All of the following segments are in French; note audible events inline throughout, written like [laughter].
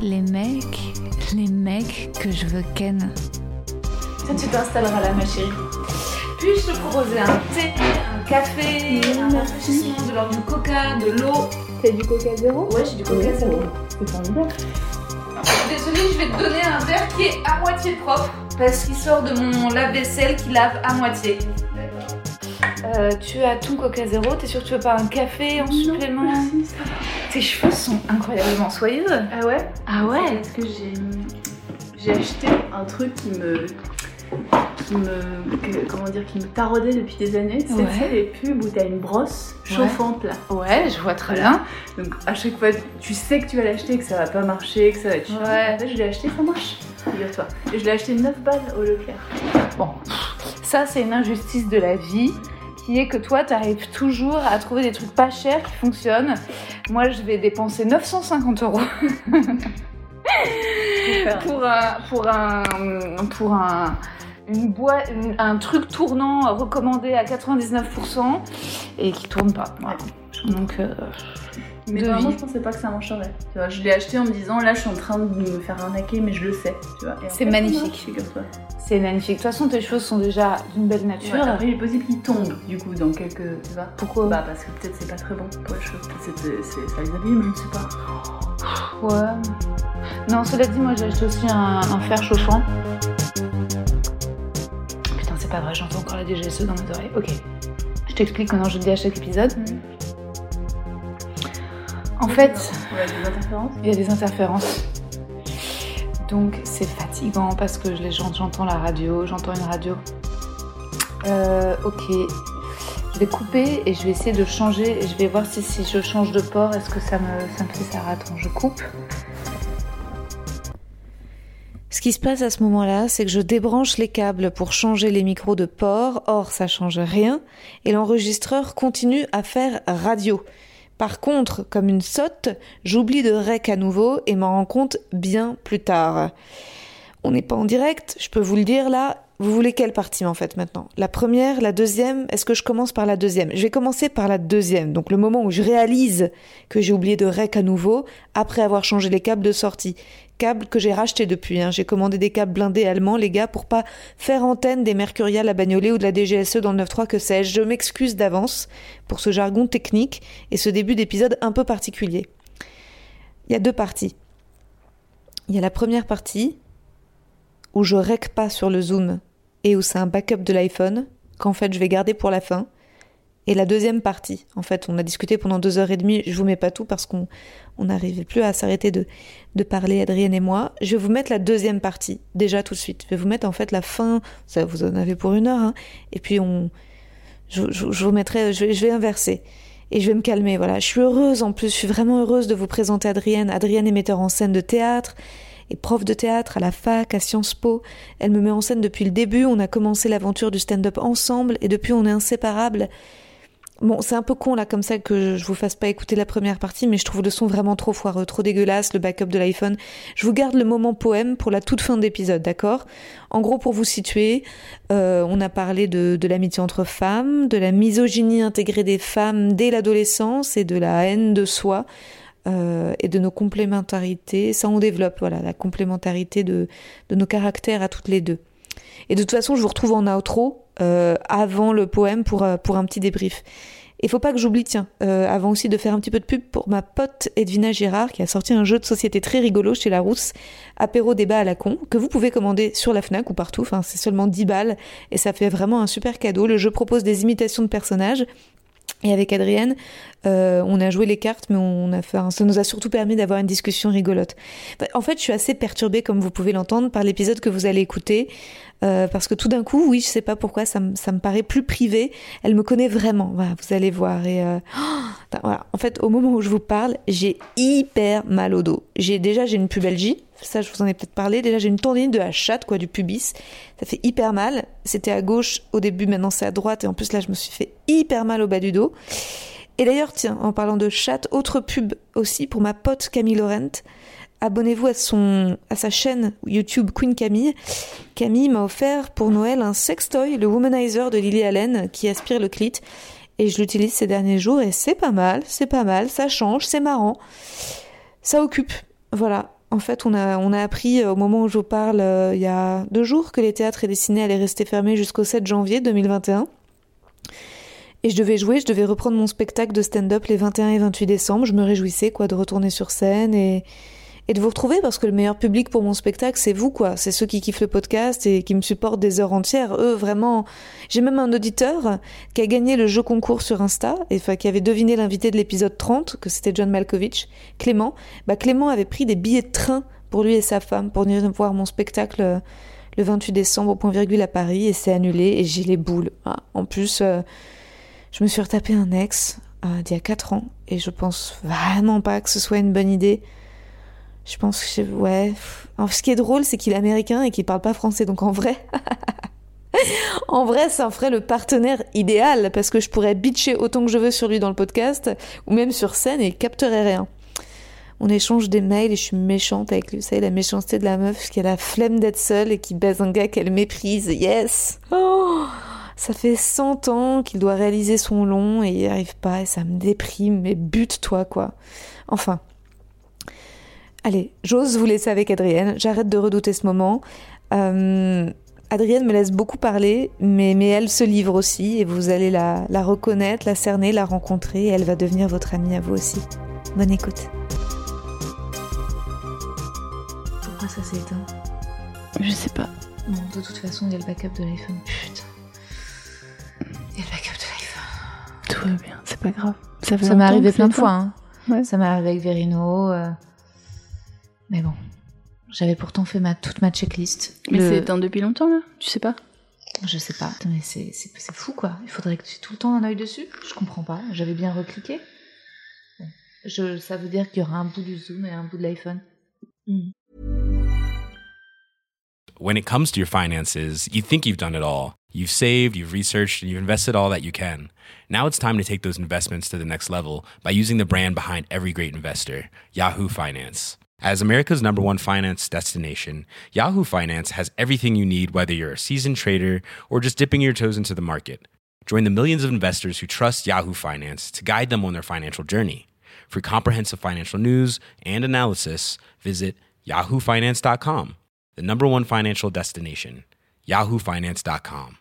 Les mecs, les mecs que je veux ken. Tu t'installeras là, ma chérie. Puis-je te proposer un thé, un café, un rafraîchissement, de l'ordre du coca, de l'eau? T'as du coca zéro? Ouais, j'ai du coca zéro. C'est formidable. Désolée, je vais te donner un verre qui est à moitié propre parce qu'il sort de mon lave-vaisselle qui lave à moitié. Euh, tu as ton coca zéro, t'es sûr que tu veux pas un café en supplément merci, ça. Tes cheveux sont incroyablement soyeux. Ah ouais? Ah ouais Parce que j'ai j'ai acheté un truc qui me qui me que- comment dire qui me taraudait depuis des années. C'est Ouais. sais, les pubs où t'as une brosse chauffante là. Ouais, je vois très Voilà. bien. Donc à chaque fois tu sais que tu vas l'acheter, que ça va pas marcher, que ça va. Ouais. Je l'ai acheté, ça marche. Figure-toi. Et je l'ai acheté 9 balles au Leclerc. Bon, ça c'est une injustice de la vie qui est que toi tu arrives toujours à trouver des trucs pas chers qui fonctionnent. Moi je vais dépenser 950 euros [laughs] pour un pour un pour un une boîte, une- un truc tournant recommandé à 99% et qui tourne pas. Voilà. Donc euh, Mais vie. je pensais pas que ça marcherait. Tu vois, je l'ai acheté en me disant là, je suis en train de me faire arnaquer, mais je le sais. Tu vois. C'est magnifique. c'est magnifique. De toute façon tes cheveux sont déjà d'une belle nature. Ouais, après, il est possible qu'il tombe, du coup, dans quelques. Tu vois Pourquoi Bah, parce que peut-être c'est pas très bon pour les cheveux. Peut-être ça les abîme, je ne sais pas. Ouais. Non, cela dit, moi j'ai acheté aussi un, un fer chauffant. Putain, c'est pas vrai, j'entends encore la DGSE dans mes oreilles. Ok. Je t'explique maintenant, je le dis à chaque épisode. En fait, il y a des interférences. Donc c'est fatigant parce que je les j'ent- j'entends la radio, j'entends une radio. Euh, ok. Je vais couper et je vais essayer de changer et je vais voir si, si je change de port, est-ce que ça me, ça me fait ça? Attends, je coupe. Ce qui se passe à ce moment-là, c'est que je débranche les câbles pour changer les micros de port, or ça change rien, et l'enregistreur continue à faire radio. Par contre, comme une sotte, j'oublie de rec à nouveau et m'en rends compte bien plus tard. On n'est pas en direct, je peux vous le dire là. Vous voulez quelle partie en fait maintenant? La première, la deuxième? Est-ce que je commence par la deuxième? Je vais commencer par la deuxième. Donc le moment où je réalise que j'ai oublié de rec à nouveau après avoir changé les câbles de sortie. Câbles que j'ai rachetés depuis. hein. J'ai commandé des câbles blindés allemands, les gars, pour pas faire antenne des Mercurial à Bagnolet ou de la DGSE dans le 9.3 que sais-je. Je m'excuse d'avance pour ce jargon technique et ce début d'épisode un peu particulier. Il y a deux parties. Il y a la première partie où je rec pas sur le zoom et où c'est un backup de l'iPhone qu'en fait je vais garder pour la fin. Et la deuxième partie, en fait, on a discuté pendant deux heures et demie. Je vous mets pas tout parce qu'on on n'arrivait plus à s'arrêter de, de parler, Adrienne et moi. Je vais vous mettre la deuxième partie, déjà tout de suite. Je vais vous mettre en fait la fin. Ça, vous en avez pour une heure. Hein. Et puis on, je, vous mettrai, je je vais inverser. Et je vais me calmer, voilà. Je suis heureuse en plus, je suis vraiment heureuse de vous présenter Adrienne. Adrienne est metteur en scène de théâtre et prof de théâtre à la fac, à Sciences Po. Elle me met en scène depuis le début. On a commencé l'aventure du stand-up ensemble et depuis on est inséparables. Bon, c'est un peu con là comme ça que je vous fasse pas écouter la première partie, mais je trouve le son vraiment trop foireux, trop dégueulasse, le backup de l'iPhone. Je vous garde le moment poème pour la toute fin d'épisode, d'accord? En gros, pour vous situer, euh, on a parlé de l'amitié entre femmes, de la misogynie intégrée des femmes dès l'adolescence et de la haine de soi. Euh, et de nos complémentarités, ça on développe, voilà, la complémentarité de, de nos caractères à toutes les deux. Et de toute façon, je vous retrouve en outro euh, avant le poème pour, euh, pour un petit débrief. Et faut pas que j'oublie, tiens, avant aussi de faire un petit peu de pub pour ma pote Edwina Girard qui a sorti un jeu de société très rigolo chez Larousse, apéro débat à la con, que vous pouvez commander sur la Fnac ou partout, enfin c'est seulement 10 balles et ça fait vraiment un super cadeau. Le jeu propose des imitations de personnages et avec Adrienne, euh, on a joué les cartes, mais on a fait, ça nous a surtout permis d'avoir une discussion rigolote. Bah, En fait, je suis assez perturbée, comme vous pouvez l'entendre, par l'épisode que vous allez écouter, euh, parce que tout d'un coup, oui, je sais pas pourquoi, ça, me- ça me paraît plus privé. Elle me connaît vraiment, voilà, vous allez voir. Et euh, oh, En fait, au moment où je vous parle, j'ai hyper mal au dos. J'ai déjà j'ai une pubalgie, ça je vous en ai peut-être parlé. Déjà j'ai une tendinite de la chatte, quoi, du pubis. Ça fait hyper mal. C'était à gauche au début, maintenant c'est à droite, et en plus là je me suis fait hyper mal au bas du dos. Et d'ailleurs, tiens, en parlant de chatte, autre pub aussi pour ma pote Camille Laurent. Abonnez-vous à son, à sa chaîne YouTube Queen Camille. Camille m'a offert pour Noël un sextoy, le Womanizer de Lily Allen, qui aspire le clit et je l'utilise ces derniers jours et c'est pas mal, c'est pas mal, ça change, c'est marrant, ça occupe. Voilà. En fait, on a, appris au moment où je vous parle, euh, il y a deux jours, que les théâtres et les ciné allaient rester fermés jusqu'au 7 janvier 2021. Et je devais jouer, je devais reprendre mon spectacle de stand-up les 21 et 28 décembre. Je me réjouissais, quoi, de retourner sur scène et, et de vous retrouver parce que le meilleur public pour mon spectacle, c'est vous, quoi. C'est ceux qui kiffent le podcast et qui me supportent des heures entières. Eux, vraiment. J'ai même un auditeur qui a gagné le jeu concours sur Insta, et qui avait deviné l'invité de l'épisode 30, que c'était John Malkovich, Clément. Bah, Clément avait pris des billets de train pour lui et sa femme pour venir voir mon spectacle euh, le 28 décembre au point virgule à Paris et c'est annulé et j'ai les boules. Ah, en plus, euh, je me suis retapé un ex euh, d'il y a 4 ans et je pense vraiment pas que ce soit une bonne idée. Je pense que, ouais. Alors, ce qui est drôle, c'est qu'il est américain et qu'il parle pas français. Donc, en vrai, [laughs] en vrai, ça en ferait le partenaire idéal parce que je pourrais bitcher autant que je veux sur lui dans le podcast ou même sur scène et il capterait rien. On échange des mails et je suis méchante avec lui. Vous savez, la méchanceté de la meuf qui a la flemme d'être seule et qui baise un gars qu'elle méprise. Yes! Oh ça fait 100 ans qu'il doit réaliser son long et il n'y arrive pas et ça me déprime. Mais bute-toi, quoi. Enfin. Allez, j'ose vous laisser avec Adrienne. J'arrête de redouter ce moment. Euh, Adrienne me laisse beaucoup parler, mais, mais elle se livre aussi et vous allez la, la reconnaître, la cerner, la rencontrer et elle va devenir votre amie à vous aussi. Bonne écoute. Pourquoi ça s'est éteint Je sais pas. Bon, de toute façon, il y a le backup de l'iPhone. Putain. Il y a le backup de l'iPhone. Tout va bien, c'est pas grave. Ça, Ça m'est arrivé plein de fois. hein. Ouais. Ça m'est arrivé avec Verino. euh, Mais bon. J'avais pourtant fait ma, toute ma checklist. Mais Le- c'est éteint depuis longtemps là Tu sais pas? Je sais pas. Mais c'est c'est- c'est fou quoi. Il faudrait que tu aies tout le temps un œil dessus. Je comprends pas. J'avais bien recliqué. Bon. Je, ça veut dire qu'il y aura un bout du zoom et un bout de l'iPhone. Hmm. when it comes to your finances, you think you've done it all. You've saved, you've researched, and you've invested all that you can. Now it's time to take those investments to the next level by using the brand behind every great investor, Yahoo Finance. As America's number one finance destination, Yahoo Finance has everything you need, whether you're a seasoned trader or just dipping your toes into the market. Join the millions of investors who trust Yahoo Finance to guide them on their financial journey. For comprehensive financial news and analysis, visit yahoofinance.com, the number one financial destination, yahoofinance.com.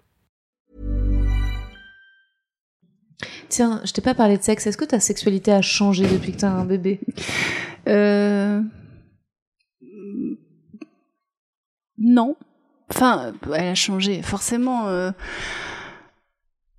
Tiens, je t'ai pas parlé de sexe. Est-ce que ta sexualité a changé depuis que t'as un bébé Euh... Non. Enfin, elle a changé, forcément. euh.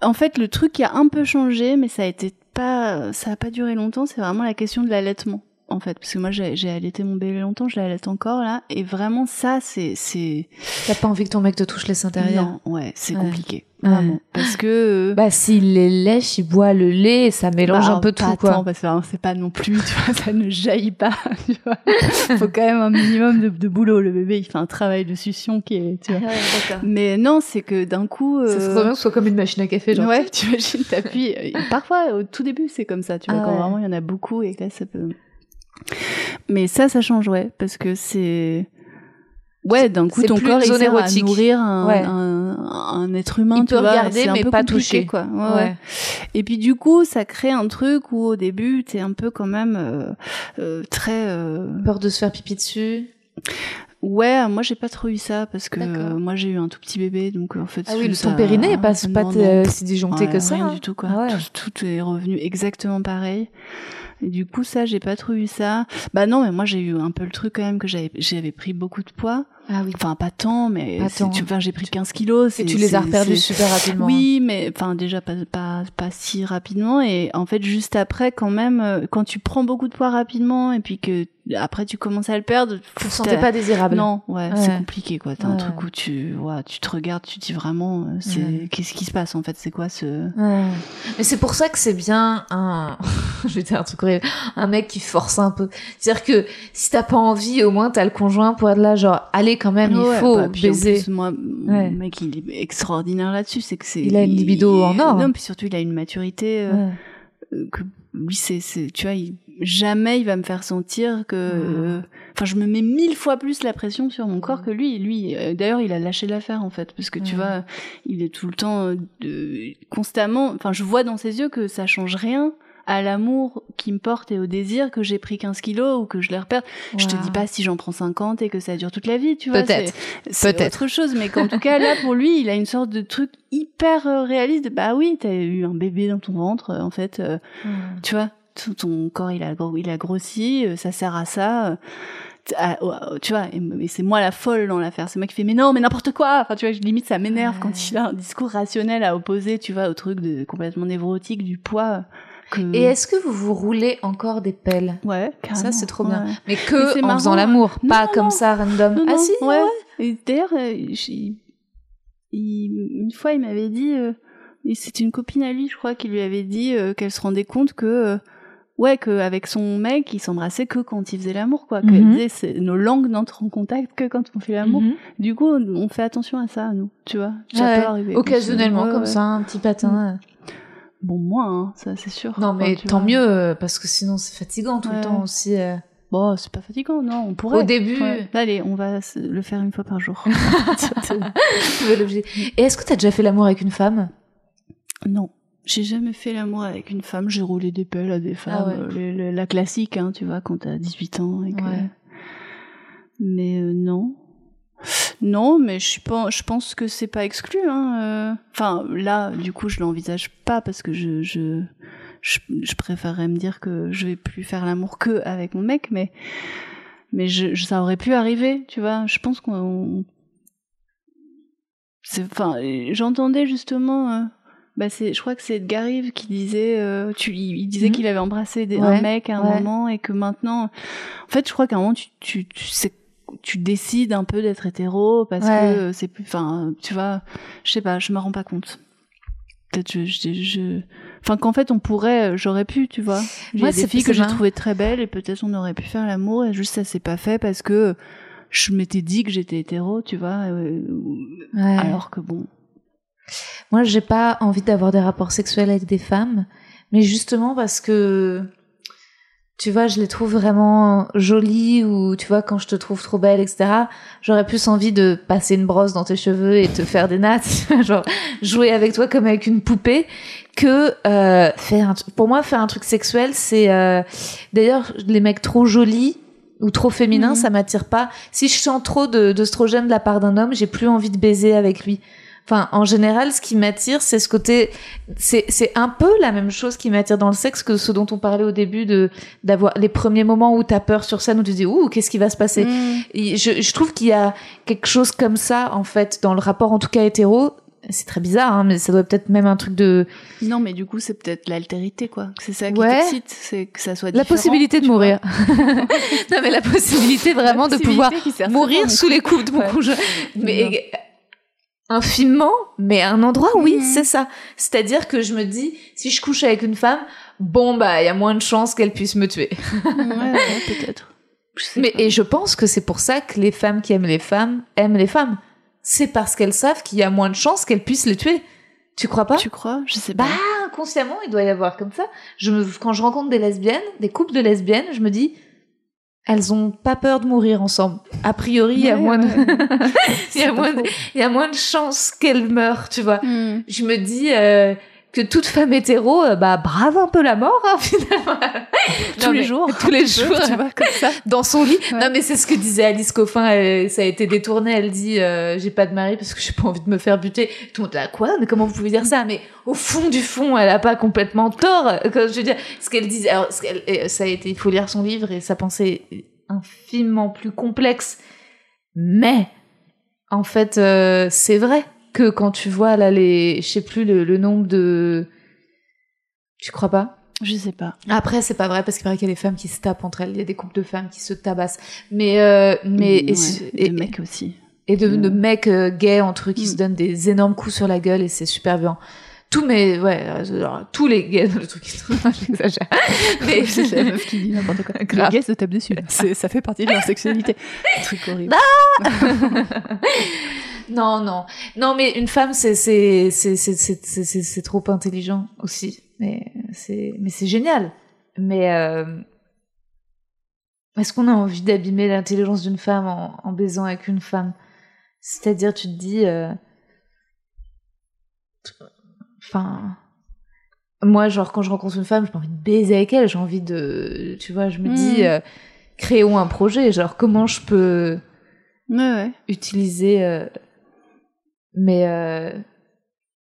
En fait, le truc qui a un peu changé, mais ça a été pas, ça a pas duré longtemps, c'est vraiment la question de l'allaitement. En fait, parce que moi j'ai allaité mon bébé longtemps, je l'allaite encore là, et vraiment ça c'est c'est T'as pas envie que ton mec te touche les intérieurs? Non ouais c'est Ouais. compliqué Ouais. vraiment parce que euh, Bah, s'il les lèche, il boit le lait, et ça mélange bah, un peu tout, quoi. tant, parce que hein, c'est pas non plus, [laughs] tu vois, ça ne jaillit pas, [laughs] tu vois. Faut quand même un minimum de, de boulot. Le bébé, il fait un travail de succion qui est, tu vois. d'accord. Mais non, c'est que d'un coup. Ça euh, serait bien que ce soit comme une machine à café, genre. Ouais, tu imagines, t'appuies. euh, Parfois, au tout début, c'est comme ça, tu vois, Ah quand ouais. vraiment il y en a beaucoup et que là, ça peut. Mais ça, ça change, ouais, parce que c'est. Ouais, d'un coup, ton corps, il sert à nourrir un, Ouais. un, un être humain, Il tu peut vois, regarder, mais pas toucher. quoi. Ouais. Et puis, du coup, ça crée un truc où, au début, t'es un peu quand même euh, euh, très. euh, Peur de se faire pipi dessus. Ouais, moi j'ai pas trop eu ça parce que euh, moi j'ai eu un tout petit bébé donc en fait Ah oui, le ton périnée est pas, non. si disjoncté Ouais, que ça. rien hein. du tout quoi. Ah ouais. tout, tout est revenu exactement pareil. Du coup ça j'ai pas trop eu ça. Bah non mais moi j'ai eu un peu le truc quand même que j'avais j'avais pris beaucoup de poids Ah oui. Enfin, pas tant, mais tu- enfin, j'ai pris 15 kilos. Et tu les as reperdus super rapidement. Oui, mais enfin déjà pas, pas pas si rapidement et en fait juste après quand même euh, quand tu prends beaucoup de poids rapidement et puis que après tu commences à le perdre, Tu te sentais pas désirable. Non, ouais, Ouais. c'est compliqué quoi. T'as un truc où tu ouais, tu te regardes, tu te dis vraiment euh, c'est Ouais. qu'est-ce qui se passe en fait, c'est quoi ce Ouais. Mais c'est pour ça que c'est bien un, [laughs] je vais dire un truc horrible, un mec qui force un peu. C'est-à-dire que si t'as pas envie, au moins t'as le conjoint pour être là, genre, allez quand même, il Ouais, faut bah, puis en baiser. plus, moi, Ouais. mec, il est extraordinaire là-dessus. C'est que c'est. Il a une libido en or. Non, puis surtout, il a une maturité euh, Ouais. euh, que lui, c'est, c'est, tu vois, il- jamais il va me faire sentir que. euh, Enfin, je me mets mille fois plus la pression sur mon corps que lui. Lui, euh, d'ailleurs, il a lâché l'affaire en fait, parce que tu vois, il est tout le temps constamment. Enfin, je vois dans ses yeux que ça change rien à l'amour qui me porte et au désir que j'ai pris 15 kilos ou que je les repère. Je te Wow. dis pas si j'en prends 50 et que ça dure toute la vie, tu vois. Peut-être. c'est- autre chose, mais qu'en tout cas, là, pour lui, il a une sorte de truc hyper euh, réaliste. de, Bah oui, t'as eu un bébé dans ton ventre, euh, en fait, euh, Ouais. tu vois. Tout ton corps, il a, il a grossi, ça sert à ça. à- tu vois, et, c'est moi la folle dans l'affaire. C'est moi qui fais, mais non, mais n'importe quoi. Enfin, tu vois, je- limite, ça m'énerve Ouais. quand il a un discours rationnel à opposer, tu vois, au truc de complètement névrotique du poids. Que... Et est-ce que vous vous roulez encore des pelles? Ouais, Ça, carrément, c'est trop bien. ouais. Mais que en marrant, faisant hein. l'amour, pas non, comme non. ça random. Non, ah si, ouais. d'ailleurs, euh, une fois, il m'avait dit, euh, c'était une copine à lui, je crois, qui lui avait dit euh, qu'elle se rendait compte que, euh, ouais, qu'avec son mec, il s'embrassait que quand il faisait l'amour, quoi. Qu'elle Mhm. disait, nos langues n'entrent en contact que quand on fait l'amour. Mhm. Du coup, on fait attention à ça, nous, tu vois. Ça Ouais, peut arriver. Occasionnellement, Ouais, comme ouais. ça, un petit patin. Bon, moi, hein, ça, c'est sûr. Non, mais Enfin, tant vois. mieux, euh, parce que sinon c'est fatigant tout le temps aussi. euh. Bon, c'est pas fatigant, non, on pourrait. Au début, Ouais. Allez, on va le faire une fois par jour. [laughs] Et est-ce que t'as déjà fait l'amour avec une femme? Non. J'ai jamais fait l'amour avec une femme, j'ai roulé des pelles à des femmes. Ah ouais. euh, la classique, hein, tu vois, quand t'as 18 ans. Et que... Mais euh, non. Non, mais je, pense que c'est pas exclu. Hein. euh. Enfin, là, du coup, je l'envisage pas parce que je, je, je, je préférerais me dire que je vais plus faire l'amour que avec mon mec, mais, mais je, ça aurait pu arriver, tu vois. Je pense qu'on. Enfin, j'entendais justement. euh, bah c'est, je crois que c'est Edgar Rive qui disait, euh, tu, il, disait Mhm. qu'il avait embrassé des, Ouais, un mec à un ouais. moment et que maintenant, en fait, je crois qu'à un moment tu, tu, tu sais, tu décides un peu d'être hétéro parce Ouais. que c'est plus, enfin, tu vois, je sais pas, je me rends pas compte. Peut-être je, je, je- enfin qu'en fait on pourrait, j'aurais pu, tu vois. Moi, a des filles que j'ai trouvées très belles et peut-être on aurait pu faire l'amour et juste ça s'est pas fait parce que je m'étais dit que j'étais hétéro, tu vois. euh, Ouais. Alors que bon. Moi, j'ai pas envie d'avoir des rapports sexuels avec des femmes, mais justement parce que, tu vois, je les trouve vraiment jolies ou, tu vois, quand je te trouve trop belle, etc., j'aurais plus envie de passer une brosse dans tes cheveux et te faire des nattes, [laughs] genre jouer avec toi comme avec une poupée, que euh, faire un Pour moi, faire un truc sexuel, c'est... euh, D'ailleurs, les mecs trop jolis ou trop féminins, Mhm. ça m'attire pas. Si je sens trop de- d'oestrogène de la part d'un homme, j'ai plus envie de baiser avec lui. Enfin, en général, ce qui m'attire, c'est ce côté. C'est c'est un peu la même chose qui m'attire dans le sexe que ce dont on parlait au début de d'avoir les premiers moments où t'as peur sur scène où tu te dis ouh qu'est-ce qui va se passer? Mm. Je, je trouve qu'il y a quelque chose comme ça en fait dans le rapport en tout cas hétéro. C'est très bizarre, hein, mais ça doit peut-être même un truc de Non, mais du coup c'est peut-être l'altérité quoi. C'est ça qui Ouais. t'excite, c'est que ça soit la possibilité de mourir. [laughs] non mais la possibilité vraiment La de pouvoir mourir sous les coups de mon Ouais. conjoint. Mais infiniment, mais à un endroit, oui, Mhm. c'est ça. C'est-à-dire que je me dis, si je couche avec une femme, bon bah, il y a moins de chances qu'elle puisse me tuer. ouais, [laughs] ouais, peut-être. Mais pas. et je pense que c'est pour ça que les femmes qui aiment les femmes aiment les femmes. C'est parce qu'elles savent qu'il y a moins de chances qu'elles puissent les tuer. Tu crois pas? Tu crois? Je sais Bah, pas. inconsciemment, il doit y avoir comme ça. Je me, quand je rencontre des lesbiennes, des couples de lesbiennes, je me dis, elles ont pas peur de mourir ensemble. A priori, il y a moins de, [laughs] il y a moins de, il y a moins de chances qu'elles meurent, tu vois. Mm. Je me dis euh, que toute femme hétéro, euh, bah brave un peu la mort hein, [laughs] finalement. Tous Non, les mais jours. [laughs] tous les jours, tu vois, comme ça. [laughs] dans son lit. Ouais. Non mais c'est ce que disait Alice Coffin. elle- ça a été détourné. Elle dit euh, j'ai pas de mari parce que j'ai pas envie de me faire buter. Tout le monde ah, quoi? Mais comment vous pouvez dire ça? Mais au fond du fond, elle a pas complètement tort. Quand je veux dire, ce qu'elle disait, alors ce ça a été, il faut lire son livre et sa pensée est infiniment plus complexe. Mais En fait, euh, c'est vrai que quand tu vois là les, je sais plus le, le nombre de, tu crois pas? Je sais pas. Après, c'est pas vrai parce qu'il paraît qu'il y a des femmes qui se tapent entre elles. Il y a des couples de femmes qui se tabassent. Mais, euh, mais et, Ouais, et- de mecs aussi. et de, de mecs euh, gays entre eux qui Mm. se donnent des énormes coups sur la gueule et c'est super bien. Tous mes, ouais, euh, alors, tous les gays, [laughs] le truc, [laughs] j'exagère. [laughs] Mais c'est la meuf qui dit n'importe quoi. Grave. Les gays se tapent dessus. Ça fait partie de leur sexualité. Truc horrible. Non, non, non, mais une femme, c'est c'est c'est c'est c'est c'est- c'est- c'est trop intelligent aussi. Mais c'est mais c'est génial. Mais euh, est-ce qu'on a envie d'abîmer l'intelligence d'une femme en, en baisant avec une femme? C'est-à-dire, tu te dis, euh, enfin, moi, genre quand je rencontre une femme, j'ai envie de baiser avec elle. J'ai envie de, tu vois, je me dis, euh, créons un projet. Genre comment je peux Ouais, ouais. utiliser euh, mais euh,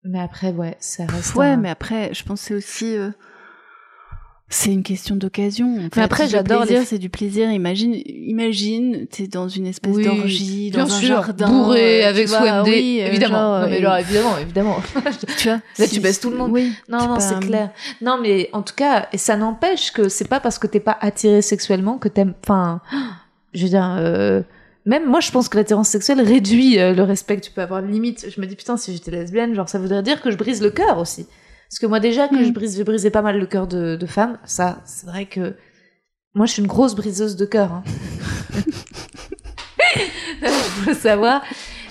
mais après ouais ça reste Ouais, un- mais après, je c'est aussi. euh, C'est une question d'occasion. en fait. après, j'adore les- c'est du plaisir. Imagine, imagine, t'es dans une espèce Oui, d'orgie, dans un sûr jardin, bourré euh, avec vois, SOMD oui, euh, évidemment genre, non, mais alors, évidemment évidemment [laughs] tu vois, Là, tu baisses tout le monde. Oui. non non c'est clair non mais en tout cas et ça n'empêche que c'est pas parce que t'es pas attiré sexuellement que t'aimes enfin [gasps] je veux dire euh, même moi je pense que l'attirance sexuelle réduit euh, le respect que tu peux avoir limite je me dis putain si j'étais lesbienne genre ça voudrait dire que je brise le cœur aussi parce que moi déjà que Mm. je brise je brisais pas mal le cœur de, de femmes ça c'est vrai que moi je suis une grosse briseuse de cœur hein. [laughs] faut savoir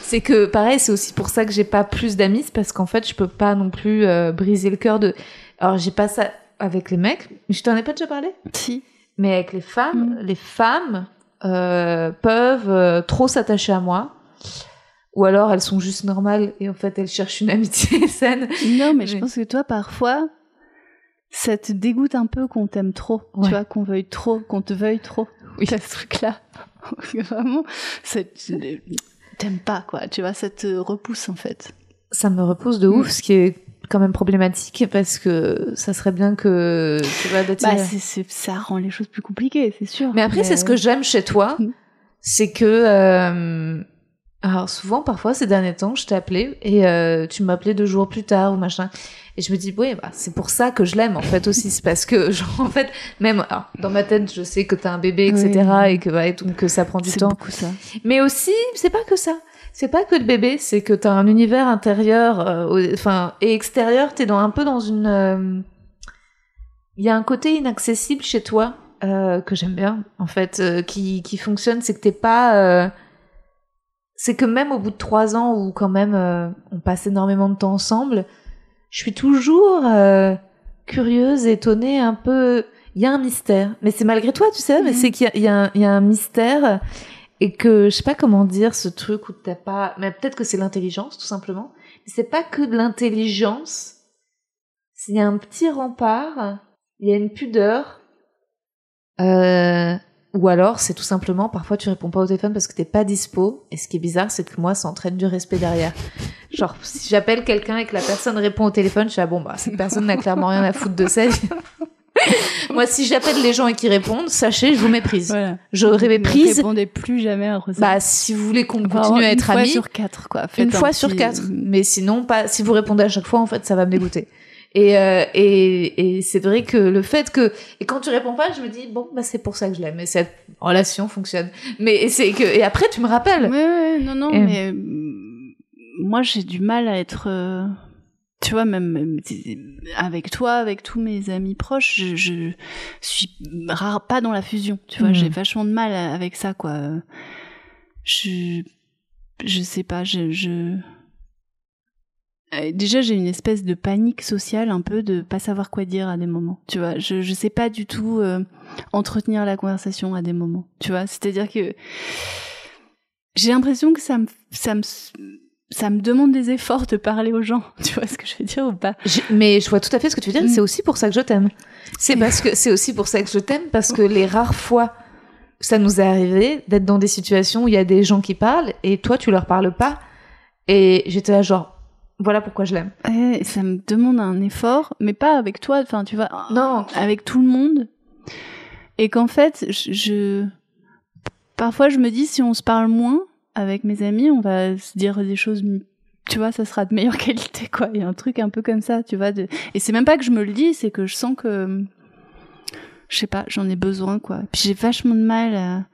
c'est que pareil c'est aussi pour ça que j'ai pas plus d'amis parce qu'en fait je peux pas non plus euh, briser le cœur de alors j'ai pas ça avec les mecs je t'en ai pas déjà parlé? Si. mais avec les femmes, Mm. les femmes euh, peuvent euh, trop s'attacher à moi. Ou alors elles sont juste normales et en fait elles cherchent une [laughs] amitié saine. Non, mais je pense que toi, parfois, ça te dégoûte un peu qu'on t'aime trop. Ouais. Tu vois, qu'on veuille trop, qu'on te veuille trop. [laughs] Oui. T'as ce truc-là. [laughs] Vraiment, t'aimes pas, quoi. Tu vois, ça te repousse, en fait. Ça me repousse de ouf, ce qui est quand même problématique parce que ça serait bien que tu vois d'attirer. Bah, ça rend les choses plus compliquées, c'est sûr. Mais après, c'est ce que j'aime chez toi, [laughs] Mm. c'est que. euh, alors, souvent, parfois, ces derniers temps, je t'ai appelé et euh, tu m'appelais deux jours plus tard ou machin. Et je me dis, oui, bah, c'est pour ça que je l'aime, en fait, aussi. [laughs] C'est parce que, genre, en fait, même alors, dans ma tête, je sais que t'as un bébé, etc. Oui. et que, donc, que ça prend du temps. beaucoup ça. Mais aussi, c'est pas que ça. C'est pas que le bébé, c'est que t'as un univers intérieur, euh, enfin, et extérieur, t'es dans un peu dans une. euh, Il y a un côté inaccessible chez toi euh, que j'aime bien, en fait, qui, qui fonctionne, c'est que t'es pas. C'est que même au bout de trois ans où quand même on passe énormément de temps ensemble, je suis toujours curieuse, étonnée, un peu. Il y a un mystère, mais c'est malgré toi, tu sais, mais Mhm. c'est qu'il y y, y a un mystère et que je sais pas comment dire ce truc où t'as pas mais peut-être que c'est l'intelligence tout simplement. Mais c'est pas que de l'intelligence. Il y a un petit rempart il y a une pudeur euh, ou alors c'est tout simplement parfois tu réponds pas au téléphone parce que t'es pas dispo. Et ce qui est bizarre c'est que moi ça entraîne du respect derrière. Genre si j'appelle quelqu'un et que la personne répond au téléphone je suis ah bon bah cette personne n'a clairement rien à foutre de vie [laughs] moi si j'appelle les gens et qu'ils répondent sachez je vous méprise Voilà. Ne méprise répondez plus jamais à bah, si vous voulez qu'on Enfin, continue à une être fois amis, sur quatre, quoi. une un fois sur petit- quatre. Mais sinon, pas. Si vous répondez à chaque fois, en fait, ça va me dégoûter. Et, euh, et, et c'est vrai que le fait que et quand tu réponds pas, je me dis bon bah c'est pour ça que je l'aime et cette relation fonctionne. Mais et c'est que et après tu me rappelles. Ouais, ouais, non, non, Et- mais euh, moi j'ai du mal à être. Tu vois, même, avec toi, avec tous mes amis proches, je, je suis rare pas dans la fusion. Tu vois, Mhm. j'ai vachement de mal avec ça, quoi. Je, je sais pas, je, je... Euh, Déjà, j'ai une espèce de panique sociale, un peu de pas savoir quoi dire à des moments. Tu vois, je, je sais pas du tout euh, entretenir la conversation à des moments. Tu vois, c'est-à-dire que j'ai l'impression que ça me, ça me, ça me demande des efforts de parler aux gens. [laughs] Tu vois ce que je veux dire ou pas? Je- mais je vois tout à fait ce que tu veux dire. Mm. C'est aussi pour ça que je t'aime. C'est parce que c'est aussi pour ça que je t'aime parce que les rares fois ça nous est arrivé d'être dans des situations où il y a des gens qui parlent et toi tu leur parles pas et j'étais là genre voilà pourquoi je l'aime. Ça me demande un effort, mais pas avec toi. Enfin, tu vois, Non. avec tout le monde. Et qu'en fait, je, je- parfois je me dis si on se parle moins, avec mes amis, on va se dire des choses tu vois, ça sera de meilleure [laughs] qualité, quoi. Il y a un truc un peu comme ça, tu vois. De... Et c'est même pas que je me le dis, c'est que je sens que, je sais pas, j'en ai besoin, quoi. Puis j'ai vachement de mal à...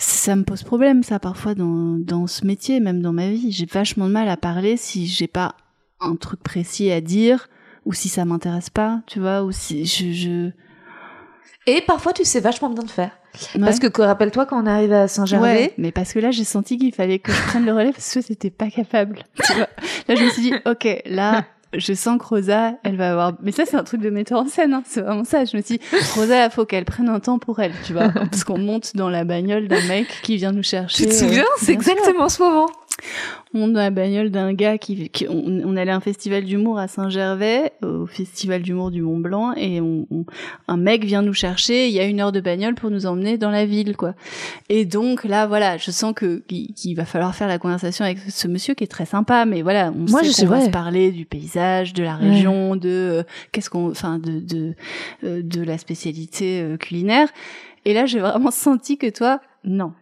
Ça me pose problème, ça, parfois, dans, dans ce métier, même dans ma vie. J'ai vachement de mal à parler si j'ai pas un truc précis à dire, ou si ça m'intéresse pas, tu vois, ou si je... Et parfois, tu sais vachement bien de faire. Parce que, rappelle-toi, quand on arrive à Saint-Gervais. mais parce que là, j'ai senti qu'il fallait que je prenne le relais parce que c'était pas capable. Tu vois là, je me suis dit, ok, là, je sens que Rosa, elle va avoir. Mais ça, c'est un truc de metteur en scène. Hein. C'est vraiment ça. Je me suis dit, Rosa, il faut qu'elle prenne un temps pour elle, tu vois, parce qu'on monte dans la bagnole d'un mec qui vient nous chercher. Tu te souviens? euh, C'est exactement ce moment on dans la bagnole d'un gars qui, on, allait à un festival d'humour à Saint-Gervais, au festival d'humour du Mont Blanc, et on, un mec vient nous chercher. Il y a une heure de bagnole pour nous emmener dans la ville, quoi. Et donc là, voilà, je sens que qu'il va falloir faire la conversation avec ce monsieur qui est très sympa, mais voilà, on Moi, sait qu'on va se parler du paysage, de la région, de euh, qu'est-ce qu'on, enfin, de de euh, de la spécialité euh, culinaire. Et là, j'ai vraiment [laughs] senti que toi, non,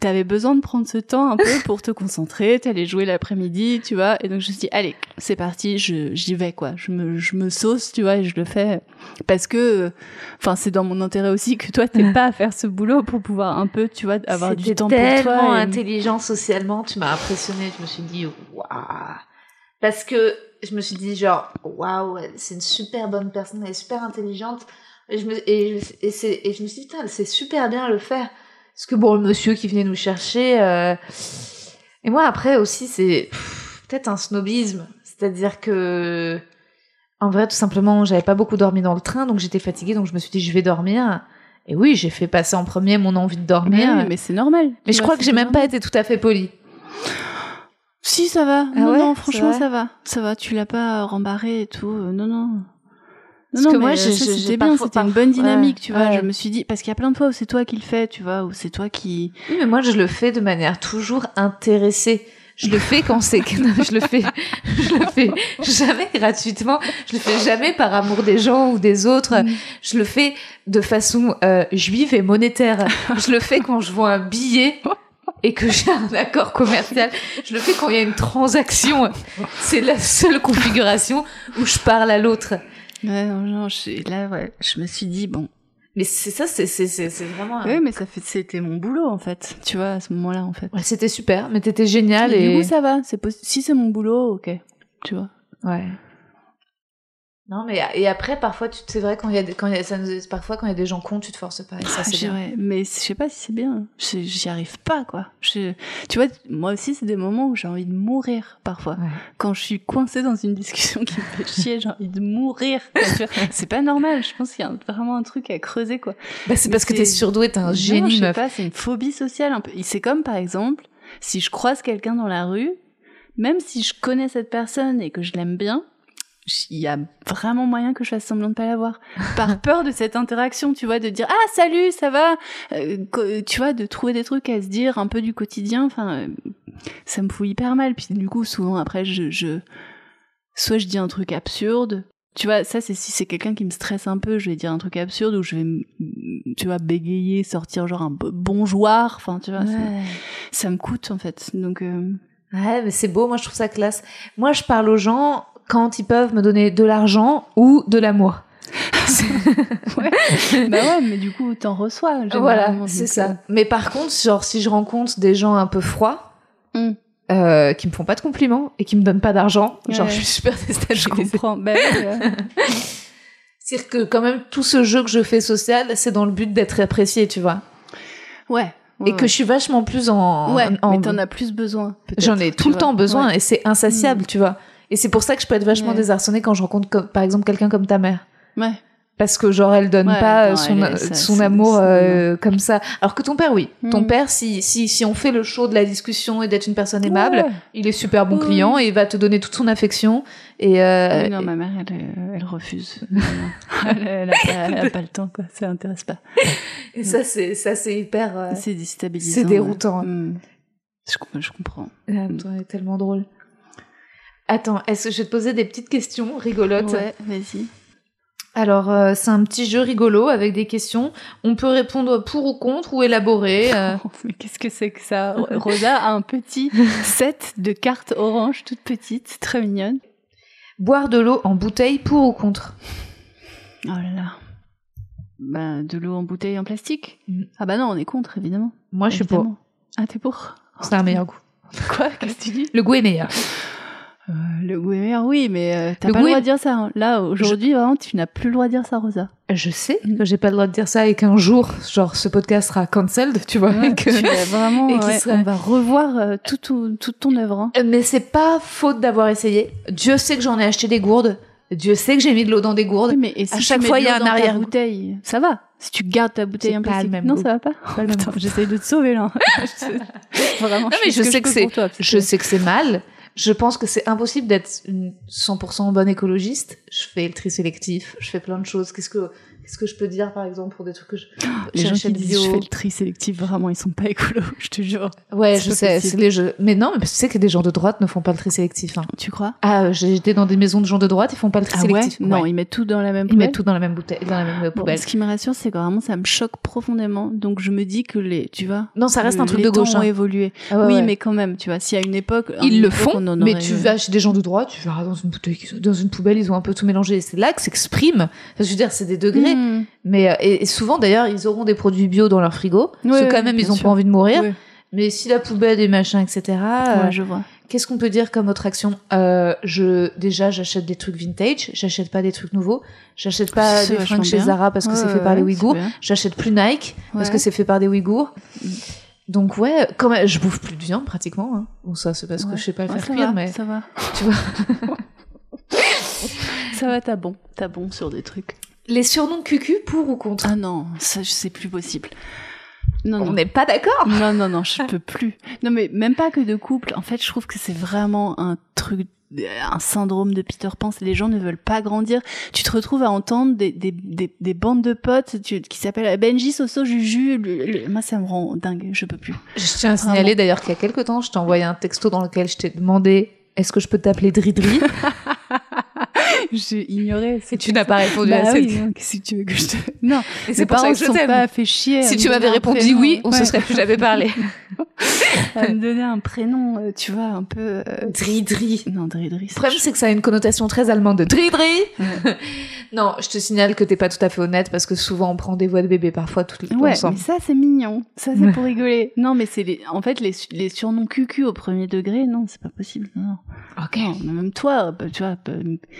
t'avais besoin de prendre ce temps un peu [laughs] pour te concentrer, t'allais jouer l'après-midi, tu vois, et donc je me suis dit, allez, c'est parti, j'y vais, quoi, je me, je me sauce, tu vois, et je le fais, parce que, enfin, c'est dans mon intérêt aussi que toi, t'aies [laughs] pas à faire ce boulot pour pouvoir un peu, tu vois, avoir du temps pour toi. tellement intelligent socialement, tu m'as impressionné, je me suis dit, waouh, parce que je me suis dit, genre, waouh, c'est une super bonne personne, elle est super intelligente, et je me, et, et, je me suis dit, putain, c'est super bien le faire. Parce que bon, le monsieur qui venait nous chercher. Euh... Et moi, après aussi, c'est peut-être un snobisme. C'est-à-dire que, en vrai, tout simplement, j'avais pas beaucoup dormi dans le train, donc j'étais fatiguée, donc je me suis dit, je vais dormir. Et oui, j'ai fait passer en premier mon envie de dormir. Mais, mais c'est normal. Mais je crois que j'ai même pas été tout à fait polie. Si, ça va. Ah non, non, franchement, ça va. Ça va, tu l'as pas rembarré et tout. Euh, non, non. Parce que moi, euh, c'était bien, c'était une bonne dynamique, tu vois. Je me suis dit, parce qu'il y a plein de fois où c'est toi qui le fais, tu vois, où c'est toi qui. Oui, mais moi, je le fais de manière toujours intéressée. Je le fais quand c'est [laughs] je le fais, je le fais jamais gratuitement. Je le fais jamais par amour des gens ou des autres. Mm. Je le fais de façon euh, juive et monétaire. Je le fais quand je vois un billet et que j'ai un accord commercial. Je le fais quand il y a une transaction. C'est la seule configuration où je parle à l'autre. Ouais, non, je, là, ouais, je me suis dit, bon. Mais c'est ça, c'est, c'est, c'est, vraiment. Oui, mais ça fait, c'était mon boulot, en fait. Tu vois, à ce moment-là, en fait. Ouais, c'était super, mais t'étais génial et. Du coup, ça va. C'est si c'est mon boulot, ok. Tu vois. Ouais. Non, mais et après, parfois, tu c'est vrai quand il y a, quand il y a, ça nous, parfois quand il y a des gens cons, tu te forces pas. Et ça, c'est bien. Mais je sais pas si c'est bien. J'y arrive pas, quoi. Je, tu vois, moi aussi, c'est des moments où j'ai envie de mourir parfois. Quand je suis coincée dans une discussion qui me fait chier, j'ai envie de mourir. [laughs] c'est pas normal. Je pense qu'il y a vraiment un truc à creuser, quoi. Bah, c'est parce que t'es surdoué, t'es un non, génie, je sais pas, c'est une phobie sociale un peu. C'est comme, par exemple, si je croise quelqu'un dans la rue, même si je connais cette personne et que je l'aime bien, il y a vraiment moyen que je fasse semblant de pas l'avoir. [laughs] Par peur de cette interaction tu vois de dire ah salut ça va? Euh, tu vois de trouver des trucs à se dire un peu du quotidien enfin euh, ça me fout hyper mal. Puis du coup souvent après je, je soit je dis un truc absurde tu vois ça c'est si c'est quelqu'un qui me stresse un peu je vais dire un truc absurde ou je vais tu vois bégayer sortir genre un bonjour enfin tu vois ça me coûte en fait. Donc euh, ouais mais c'est beau moi je trouve ça classe. Moi je parle aux gens quand ils peuvent me donner de l'argent ou de l'amour. [laughs] ouais. Bah ouais, mais du coup, t'en reçois. Voilà, c'est ça. Euh. Mais par contre, genre, si je rencontre des gens un peu froids, mm. euh, qui me font pas de compliments et qui me donnent pas d'argent, genre, je suis super déstabilisée. Je comprends. Bah [laughs] C'est-à-dire que quand même, tout ce jeu que je fais social, c'est dans le but d'être apprécié, tu vois. Ouais. et que je suis vachement plus en. Ouais, mais t'en as plus besoin. J'en ai tout le temps besoin et c'est insatiable, mm. tu vois. Et c'est pour ça que je peux être vachement désarçonnée quand je rencontre, par exemple, quelqu'un comme ta mère. Ouais. Parce que genre elle donne pas son, son amour euh, comme ça. Alors que ton père oui. Ton hmm. père si, si si on fait le show de la discussion et d'être une personne aimable, il est super bon client et il va te donner toute son affection et euh, non ma mère elle, euh, elle refuse. [laughs] elle, a pas, le temps quoi, ça l'intéresse pas. Et ça c'est ça c'est hyper euh, c'est déstabilisant. C'est déroutant. Hmm. Je, je comprends. Ah, c'est tellement drôle. Attends, est-ce que je vais te poser des petites questions rigolotes? Ouais, vas-y. Alors, euh, c'est un petit jeu rigolo avec des questions. On peut répondre pour ou contre ou élaborer. euh. [laughs] Mais qu'est-ce que c'est que ça? [laughs] Rosa a un petit set de cartes orange toutes petites, très mignonnes. Boire de l'eau en bouteille pour ou contre? Oh là là. Bah, de l'eau en bouteille en plastique? Mm. Ah bah non, on est contre, évidemment. Moi, je suis pour. Ah, t'es pour? C'est un meilleur goût. Quoi? Qu'est-ce que tu dis? Le goût est meilleur. Euh, Le goût est meilleur, oui, mais euh, t'as pas le droit de dire ça. hein. Là, aujourd'hui, vraiment, tu n'as plus le droit de dire ça, Rosa. Je sais que j'ai pas le droit de dire ça et qu'un jour, genre, ce podcast sera cancelled, tu vois. Ouais, et [laughs] que- tu vraiment, et ouais, on va revoir euh, tout, tout- toute ton œuvre. hein. Mais c'est pas faute d'avoir essayé. Dieu sait que j'en ai acheté des gourdes. Dieu sait que j'ai mis de l'eau dans des gourdes. Oui, mais et si à chaque fois, il y a un arrière-goût. bouteille, ça va. Si tu gardes ta bouteille C'est en pas plastique, même non, goût. ça va pas. Putain, J'essaye de te sauver là. [laughs] [laughs] Vraiment. Non, mais sais que c'est- Je sais que c'est mal. Je pense que c'est impossible d'être une 100% bonne écologiste. Je fais le tri sélectif. Je fais plein de choses. Qu'est-ce que, qu'est-ce que je peux dire, par exemple, pour des trucs que je, [gasps] Les gens qui disent bio je fais le tri sélectif, vraiment, ils sont pas écolos, [laughs] je te jure. Ouais, je sais, c'est les jeux. Mais non, mais tu sais que des gens de droite ne font pas le tri sélectif. hein. Tu crois? Ah, été dans des maisons de gens de droite, ils font pas le tri Ah ouais? sélectif. Non, Ouais. ils mettent tout dans la même Ils poubelle. mettent tout dans la même bouteille, dans la même euh, Bon, poubelle. ce qui me rassure, c'est que vraiment, ça me choque profondément. Donc, je me dis que les, tu vois. Non, ça reste un truc de gauche. temps ont hein. évolué. Ah ouais, oui, mais quand même, tu vois, s'il y a une époque. ils le font, mais tu vas chez des gens de droite, tu verras dans une bouteille, dans une poubelle, ils ont un peu tout mélangé. C'est là que s'exprime. Je veux dire, c'est des degrés. Mmh. Mais euh, et, souvent d'ailleurs, ils auront des produits bio dans leur frigo, parce Ouais, que quand même, ils ont sûr. pas envie de mourir. Mais si la poubelle et machin, etc. euh, Ouais, je vois. Qu'est-ce qu'on peut dire comme autre action? Euh, Je déjà, j'achète des trucs vintage. J'achète pas des trucs nouveaux. J'achète pas des fringues chez bien. Zara parce que Ouais, c'est fait ouais, par les Ouïghours. J'achète plus Nike parce que c'est fait par des Ouïghours. Mm. Donc ouais, quand même, je bouffe plus de viande pratiquement. Hein. Bon ça, c'est parce que je sais pas le faire cuire, mais Ça va. tu vois. [laughs] Ça va, t'as bon. T'as bon sur des trucs. Les surnoms cucu pour ou contre? Ah non, ça, c'est plus possible. Non, On n'est pas d'accord. Non, non, non, je peux plus. Non, mais même pas que de couple. En fait, je trouve que c'est vraiment un truc, un syndrome de Peter Pan. C'est les gens ne veulent pas grandir. Tu te retrouves à entendre des, des, des, des bandes de potes tu- qui s'appellent Benji, Soso, Juju. le- le- moi, ça me rend dingue. Je peux plus. Je tiens à signaler d'ailleurs qu'il y a quelques temps, je t'ai envoyé un texto dans lequel je t'ai demandé est-ce que je peux t'appeler Dridri? [laughs] J'ai ignoré. Et tu n'as pas répondu bah à cette oui, que [laughs] tu veux que je te... [laughs] Non, Et mes parents se sont pas fait chier. Si tu m'avais répondu prénom. oui, on se Ouais. serait plus jamais parlé. [laughs] à me donner un prénom, euh, tu vois, un peu... euh, Dridri. Non, Dridri, Le problème, c'est que ça a une connotation très allemande de Dridri. non, je te signale que t'es pas tout à fait honnête parce que souvent on prend des voix de bébé parfois toutes Ouais, ensemble. mais ça c'est mignon. Ça c'est Ouais. pour rigoler. Non, mais c'est les, en fait les, su- les surnoms cucu au premier degré. Non, c'est pas possible. Non. Ok. Non, même toi, bah, tu vois, bah,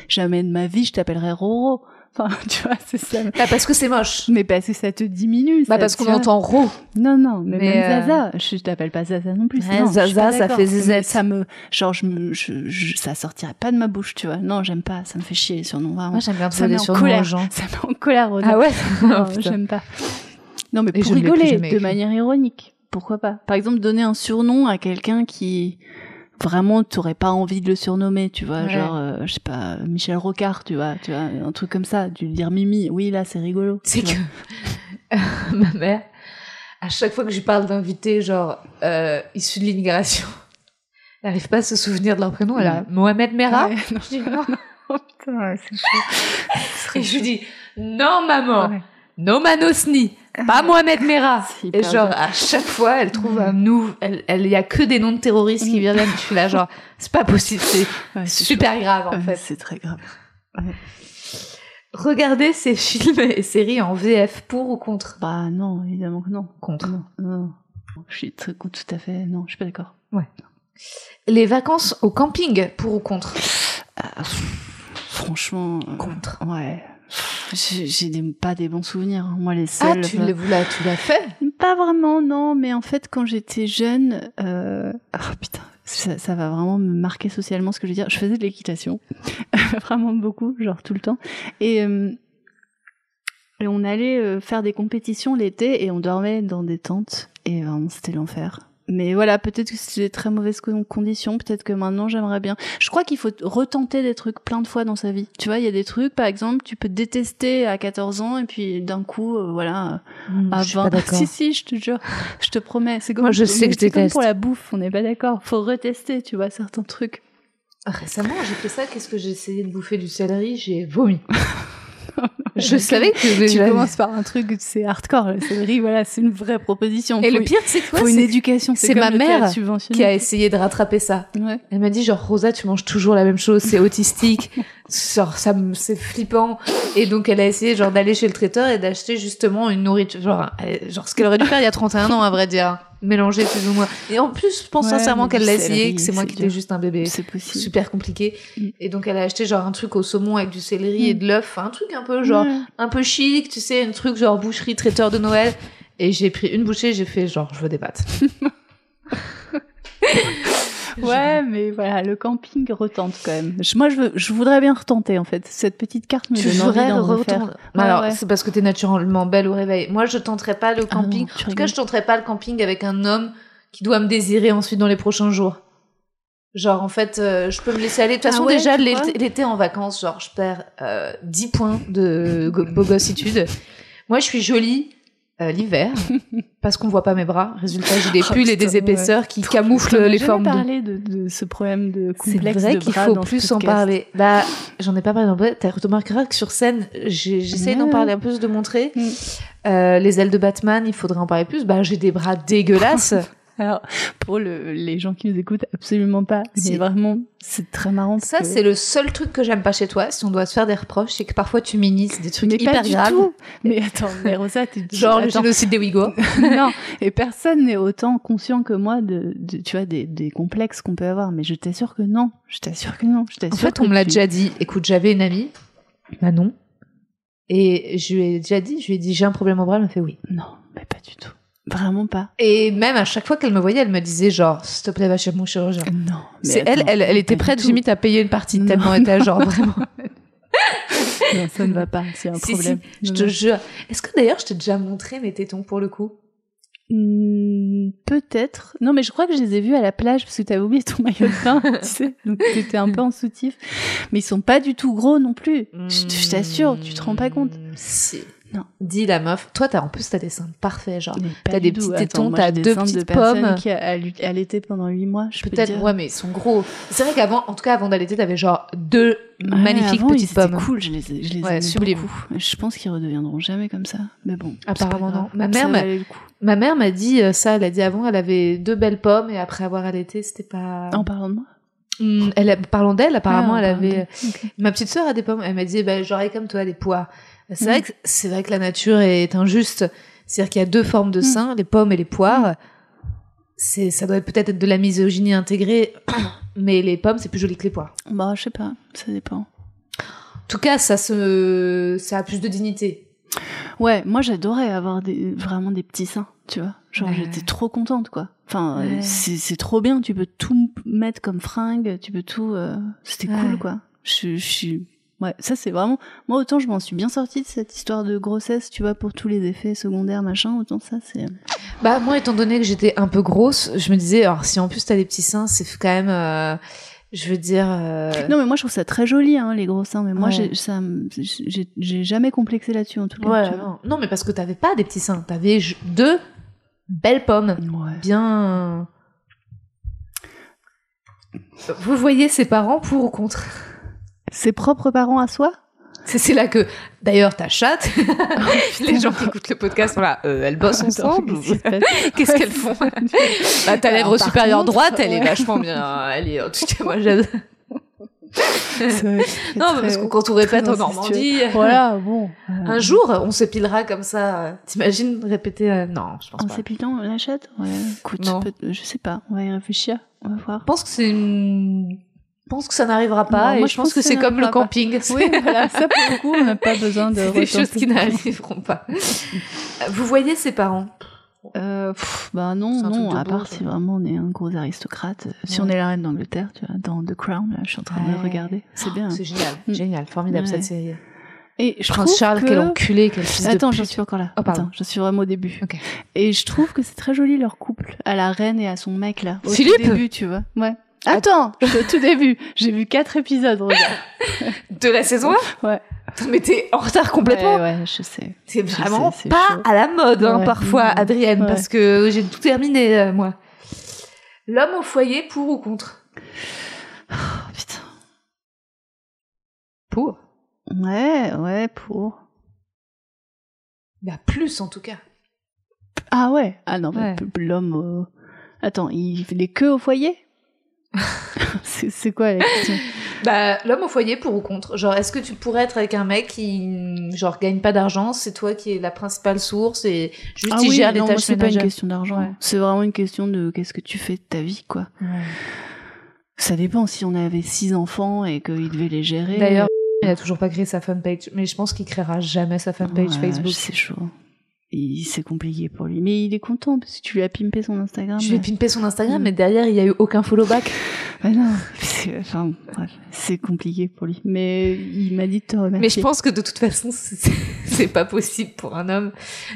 jamais de ma vie je t'appellerai Roro. Enfin, [laughs] tu vois, c'est ça. Bah parce que c'est moche. Mais parce que ça te diminue. Bah ça, parce qu'on entend ro. Non, non, mais, Mais, même euh, Zaza. Je t'appelle pas Zaza non plus. Ouais, non, Zaza, pas ça fait zizette. Ça me, genre, je me, je, je- ça sortirait pas de ma bouche, tu vois. Non, j'aime pas. Ça me fait chier les surnoms vraiment. Moi j'aime bien ça des surnoms colère. aux gens. Ça met en colère. Ah ouais? [laughs] Non, Oh, putain. j'aime pas. Non, mais pour rigoler, de manière ironique. Pourquoi pas? Par exemple, donner un surnom à quelqu'un qui vraiment t'aurais pas envie de le surnommer, tu vois, Ouais. genre euh, je sais pas Michel Rocard, tu vois, tu vois, un truc comme ça, tu lui dire Mimi, oui là c'est rigolo. C'est que [laughs] ma mère, à chaque fois que je lui parle d'invités, genre euh, issus de l'immigration, [laughs] elle n'arrive pas à se souvenir de leur prénom. Elle a Mohamed Merah. Ouais, non, Je dis non. [laughs] oh, putain, c'est chaud. Et je lui dis non maman, Ouais. no Manosni, pas Mohamed Merah. [laughs] Et genre à chaque fois, elle trouve un nou, elle, elle y a que des noms de terroristes qui viennent. Je suis là genre c'est pas possible, c'est [laughs] Ouais, super grave en Ouais, fait. c'est très grave. Regardez ces films et séries en VF pour ou contre? Bah non, évidemment que non. Contre. Non, non. Je suis très, tout à fait, non, je suis pas d'accord. Les vacances au camping pour ou contre? Franchement, euh, Contre. ouais. J'ai des- pas des bons souvenirs. hein. Moi, les Ah, seuls. tu l'as tu l'as fait? Pas vraiment, non. Mais en fait, quand j'étais jeune, euh... ah, putain, ça, ça va vraiment me marquer socialement ce que je veux dire. Je faisais de l'équitation, [laughs] vraiment beaucoup, genre tout le temps. Et, euh, et on allait euh, faire des compétitions l'été et on dormait dans des tentes. Et vraiment, c'était l'enfer. Mais voilà, peut-être que c'était des très mauvaises con- conditions. Peut-être que maintenant, j'aimerais bien. Je crois qu'il faut retenter des trucs plein de fois dans sa vie. Tu vois, il y a des trucs, par exemple, tu peux détester à 14 ans et puis d'un coup, euh, voilà, Ah, à je suis 20. pas [laughs] d'accord. Si, si, je te jure. Je te promets. C'est comme, Moi, je sais que je c'est comme pour la bouffe, on n'est pas d'accord. Faut retester, tu vois, certains trucs. Récemment, j'ai fait ça. Qu'est-ce que j'ai essayé de bouffer du céleri? J'ai vomi. [laughs] Je savais que tu commences par un truc, c'est hardcore. La céleri, voilà, c'est une vraie proposition. Et Faut- le pire, c'est quoi faut une éducation. c'est ma mère qui a essayé de rattraper ça. Ouais. Elle m'a dit genre Rosa, tu manges toujours la même chose, c'est autistique, [laughs] genre ça, me- c'est flippant. Et donc elle a essayé genre d'aller chez le traiteur et d'acheter justement une nourriture, genre, elle- genre ce qu'elle aurait dû faire il y a 31 ans à vrai dire, mélanger plus ou moins. Et en plus, je pense Ouais, sincèrement qu'elle l'a essayé, que c'est moi qui étais juste un bébé. C'est. Super compliqué. Mm. Et donc elle a acheté genre un truc au saumon avec du céleri et Mm. de l'œuf, un truc un peu genre Ouais. un peu chic, tu sais, un truc genre boucherie traiteur de Noël. Et j'ai pris une bouchée, j'ai fait genre je veux des pâtes. [laughs] [laughs] Ouais, mais voilà, le camping retente quand même. Je- moi, je, veux, je voudrais bien retenter en fait. Cette petite carte me Tu donne envie d'en refaire. Ouais, Alors, ouais. c'est parce que t'es naturellement belle au réveil. Moi, je tenterai pas le Ah non, camping. en tout cas, je tenterai pas le camping avec un homme qui doit me désirer ensuite dans les prochains jours. Genre, en fait, euh, je peux me laisser aller. De toute Ah façon, ouais, déjà, l'été en vacances, genre, je perds euh, 10 points de beau gossitude. Moi, je suis jolie euh, l'hiver [laughs] parce qu'on voit pas mes bras. Résultat, j'ai des Oh, pulls et des épaisseurs qui camouflent les formes de... parlé de, de ce problème de C'est complexe vrai de qu'il faut plus en parler. Bah, j'en ai pas parlé. En vrai, tu remarqueras que sur scène, j'ai- j'essaie d'en parler un peu, de montrer. Mm. Euh, les ailes de Batman, il faudrait en parler plus. Bah, j'ai des bras [laughs] dégueulasses. [laughs] Alors, pour le, les gens qui nous écoutent, absolument pas. Si. Mais vraiment, c'est très marrant. Ça, que- c'est le seul truc que j'aime pas chez toi. Si on doit se faire des reproches, c'est que parfois tu minises des trucs mais hyper pas du graves. tout. [laughs] Mais attends, mais Rosa, tu [laughs] Genre le attends. génocide des Ouïghours. non, et personne n'est autant conscient que moi de, de- tu vois, des, des complexes qu'on peut avoir. Mais je t'assure que non. Je t'assure que non. Je En t'assure fait, que on me l'a tu- déjà dit. Écoute, j'avais une amie, Manon, et je lui ai déjà dit, je lui ai dit, j'ai un problème au bras, elle m'a fait oui. Non, mais pas du tout. Vraiment pas. Et même à chaque fois qu'elle me voyait, elle me disait genre, s'il te plaît, va chez mon chirurgien. Non. C'est elle, elle, elle était prête limite à payer une partie Non. tellement elle était genre [laughs] vraiment. Non, ça ne va pas. C'est un Si, problème. si, je te jure. Est-ce que d'ailleurs je t'ai déjà montré mes tétons pour le coup? Hmm, Peut-être. Non, mais je crois que je les ai vus à la plage parce que t'avais oublié ton maillot de bain, [laughs] tu sais. Donc t'étais un peu en soutif. Mais ils sont pas du tout gros non plus. Je, je t'assure, tu te rends pas compte. Hmm, Si. Non. Dis la meuf. Toi, t'as en plus t'as des seins parfaits, genre. T'as des petits tétons, t'as deux de petites personne pommes. qui a allaité pendant 8 mois, je Peut-être, ouais, mais ils sont gros. C'est vrai qu'avant, en tout cas, avant d'allaiter, t'avais genre deux Ouais, magnifiques avant, petites pommes. cool, je les, ai- je les Ouais, aimais sublime. beaucoup. Je pense qu'ils redeviendront jamais comme ça. Mais bon. Apparemment, non. Ma mère m'a-. Ma mère m'a dit euh, ça. Elle a dit avant, elle avait deux belles pommes et après avoir allaité, c'était pas. En parlant de moi? Hmm, elle, a- parlant d'elle, apparemment, Ah, elle avait. Ma petite sœur a des pommes. Elle m'a dit, bah, j'aurais comme toi des pois. C'est Mm. vrai que c'est vrai que la nature est injuste. C'est-à-dire qu'il y a deux formes de Mm. seins, les pommes et les poires. C'est, ça doit peut-être être de la misogynie intégrée, [clears throat] mais les pommes c'est plus joli que les poires. Bah, je sais pas. Ça dépend. En tout cas, ça se, ça a plus de dignité. Ouais, moi j'adorais avoir des, vraiment des petits seins, tu vois. Genre Ouais. j'étais trop contente quoi. Enfin, euh, Ouais. c'est c'est trop bien, tu peux tout mettre comme fringue, tu peux tout. euh, C'était Ouais. cool quoi. Je, je suis. Ouais, ça c'est vraiment. Moi autant je m'en suis bien sortie de cette histoire de grossesse, tu vois, pour tous les effets secondaires machin, autant ça c'est. Bah moi, étant donné que j'étais un peu grosse, je me disais, alors si en plus t'as des petits seins, c'est quand même, euh, je veux dire. euh, Non mais moi je trouve ça très joli hein, les gros seins, mais moi Ouais. j'ai jamais complexé là-dessus en tout cas. Ouais, non. non, mais parce que t'avais pas des petits seins, t'avais deux belles pommes. Ouais. bien. Vous voyez ses parents pour ou contre? Ses propres parents à soi? C'est là que, d'ailleurs, ta chatte, [laughs] [laughs] les gens qui écoutent le podcast, voilà, euh, elles bossent ensemble. [laughs] qu'est-ce qu'elles font? Bah, Ta Alors, lèvre supérieure contre, droite, elle est vachement bien. Elle est, en tout cas, moi, j'aime. Non, parce que quand on répète en. Normandie, Voilà, bon. un jour, on s'épilera comme ça. T'imagines répéter euh, Non, je pense En pas. s'épilant la chatte? Ouais, écoute, Non. peut- je sais pas, on va y réfléchir, on va voir. Je pense que c'est une... Je pense que ça n'arrivera pas. Non, et moi, je pense que c'est comme le pas. camping. Oui, [laughs] voilà, ça pour le coup, on n'a pas [laughs] besoin de C'est des choses qui n'arriveront pas. [laughs] Vous voyez ses parents? Euh, pff, bah non, non, à part si vraiment on est un gros aristocrate. Si Ouais. on est la reine d'Angleterre, tu vois, dans The Crown, là, je suis en train de regarder. C'est bien. C'est génial, Mm. génial, formidable Ouais. cette série. Et je Prince Charles, que... quel enculé, quel fils Attends, de j'en suis encore là. Oh, pardon. Attends, je suis vraiment au début. Et je trouve que c'est très joli leur couple, à la reine et à son mec là. Au Philippe début, tu vois. Ouais. Attends, je au tout début. J'ai vu quatre épisodes. [laughs] De la saison 1 Ouais. Mais t'es en retard complètement. Ouais, ouais, je sais. C'est vraiment sais, pas chaud. à la mode, hein, parfois. Adrienne, Ouais. parce que j'ai tout terminé, euh, moi. L'homme au foyer, pour ou contre? Oh, putain. Pour. Ouais, ouais, pour. Bah, plus en tout cas. Ah ouais Ah non, l'homme. euh, Attends, il les queues au foyer? [laughs] C'est quoi la question? Bah, l'homme au foyer, pour ou contre? Genre, est-ce que tu pourrais être avec un mec qui, genre, gagne pas d'argent, c'est toi qui es la principale source et juste Ah il oui, gère les tâches c'est pas une question d'argent. Ouais. C'est vraiment une question de qu'est-ce que tu fais de ta vie, quoi. Ça dépend si on avait six enfants et qu'il devait les gérer. D'ailleurs, il a toujours pas créé sa fanpage, mais je pense qu'il créera jamais sa fanpage Ouais, Facebook. C'est chaud. C'est compliqué pour lui. Mais il est content parce que tu lui as pimpé son Instagram. Je lui ai pimpé son Instagram, Mm. mais derrière, il y a eu aucun follow back. [laughs] Non, c'est enfin, bref, c'est compliqué pour lui. Mais il m'a dit de te remercier. Mais je pense que de toute façon, [laughs] c'est pas possible pour un homme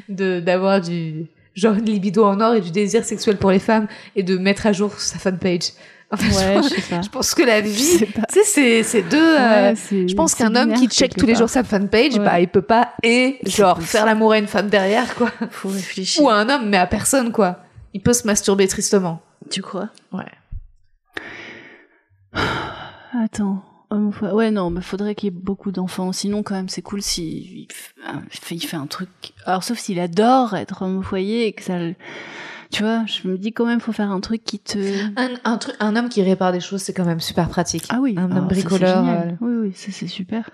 d'avoir du genre une libido en or et du désir sexuel pour les femmes et de mettre à jour sa fanpage. Ouais, je, je sais pas. je pense que la vie, tu sais, c'est c'est deux. euh, Ouais, je pense qu'un homme qui check tous les jours sa fanpage, Ouais. bah il peut pas et genre faire l'amour à une femme derrière quoi. Faut réfléchir. Ou à un homme mais à personne quoi. Il peut se masturber tristement. Tu crois? Ouais. [sighs] Attends. Ouais, non, mais faudrait qu'il y ait beaucoup d'enfants. Sinon, quand même, c'est cool il fait, il fait un truc. Alors, sauf s'il adore être homme au foyer et que ça. Tu vois, je me dis quand même, faut faire un truc qui te. Un, un truc, un homme qui répare des choses, c'est quand même super pratique. Ah oui, Un homme c'est bricoleur. euh, Oui, oui, ça c'est super.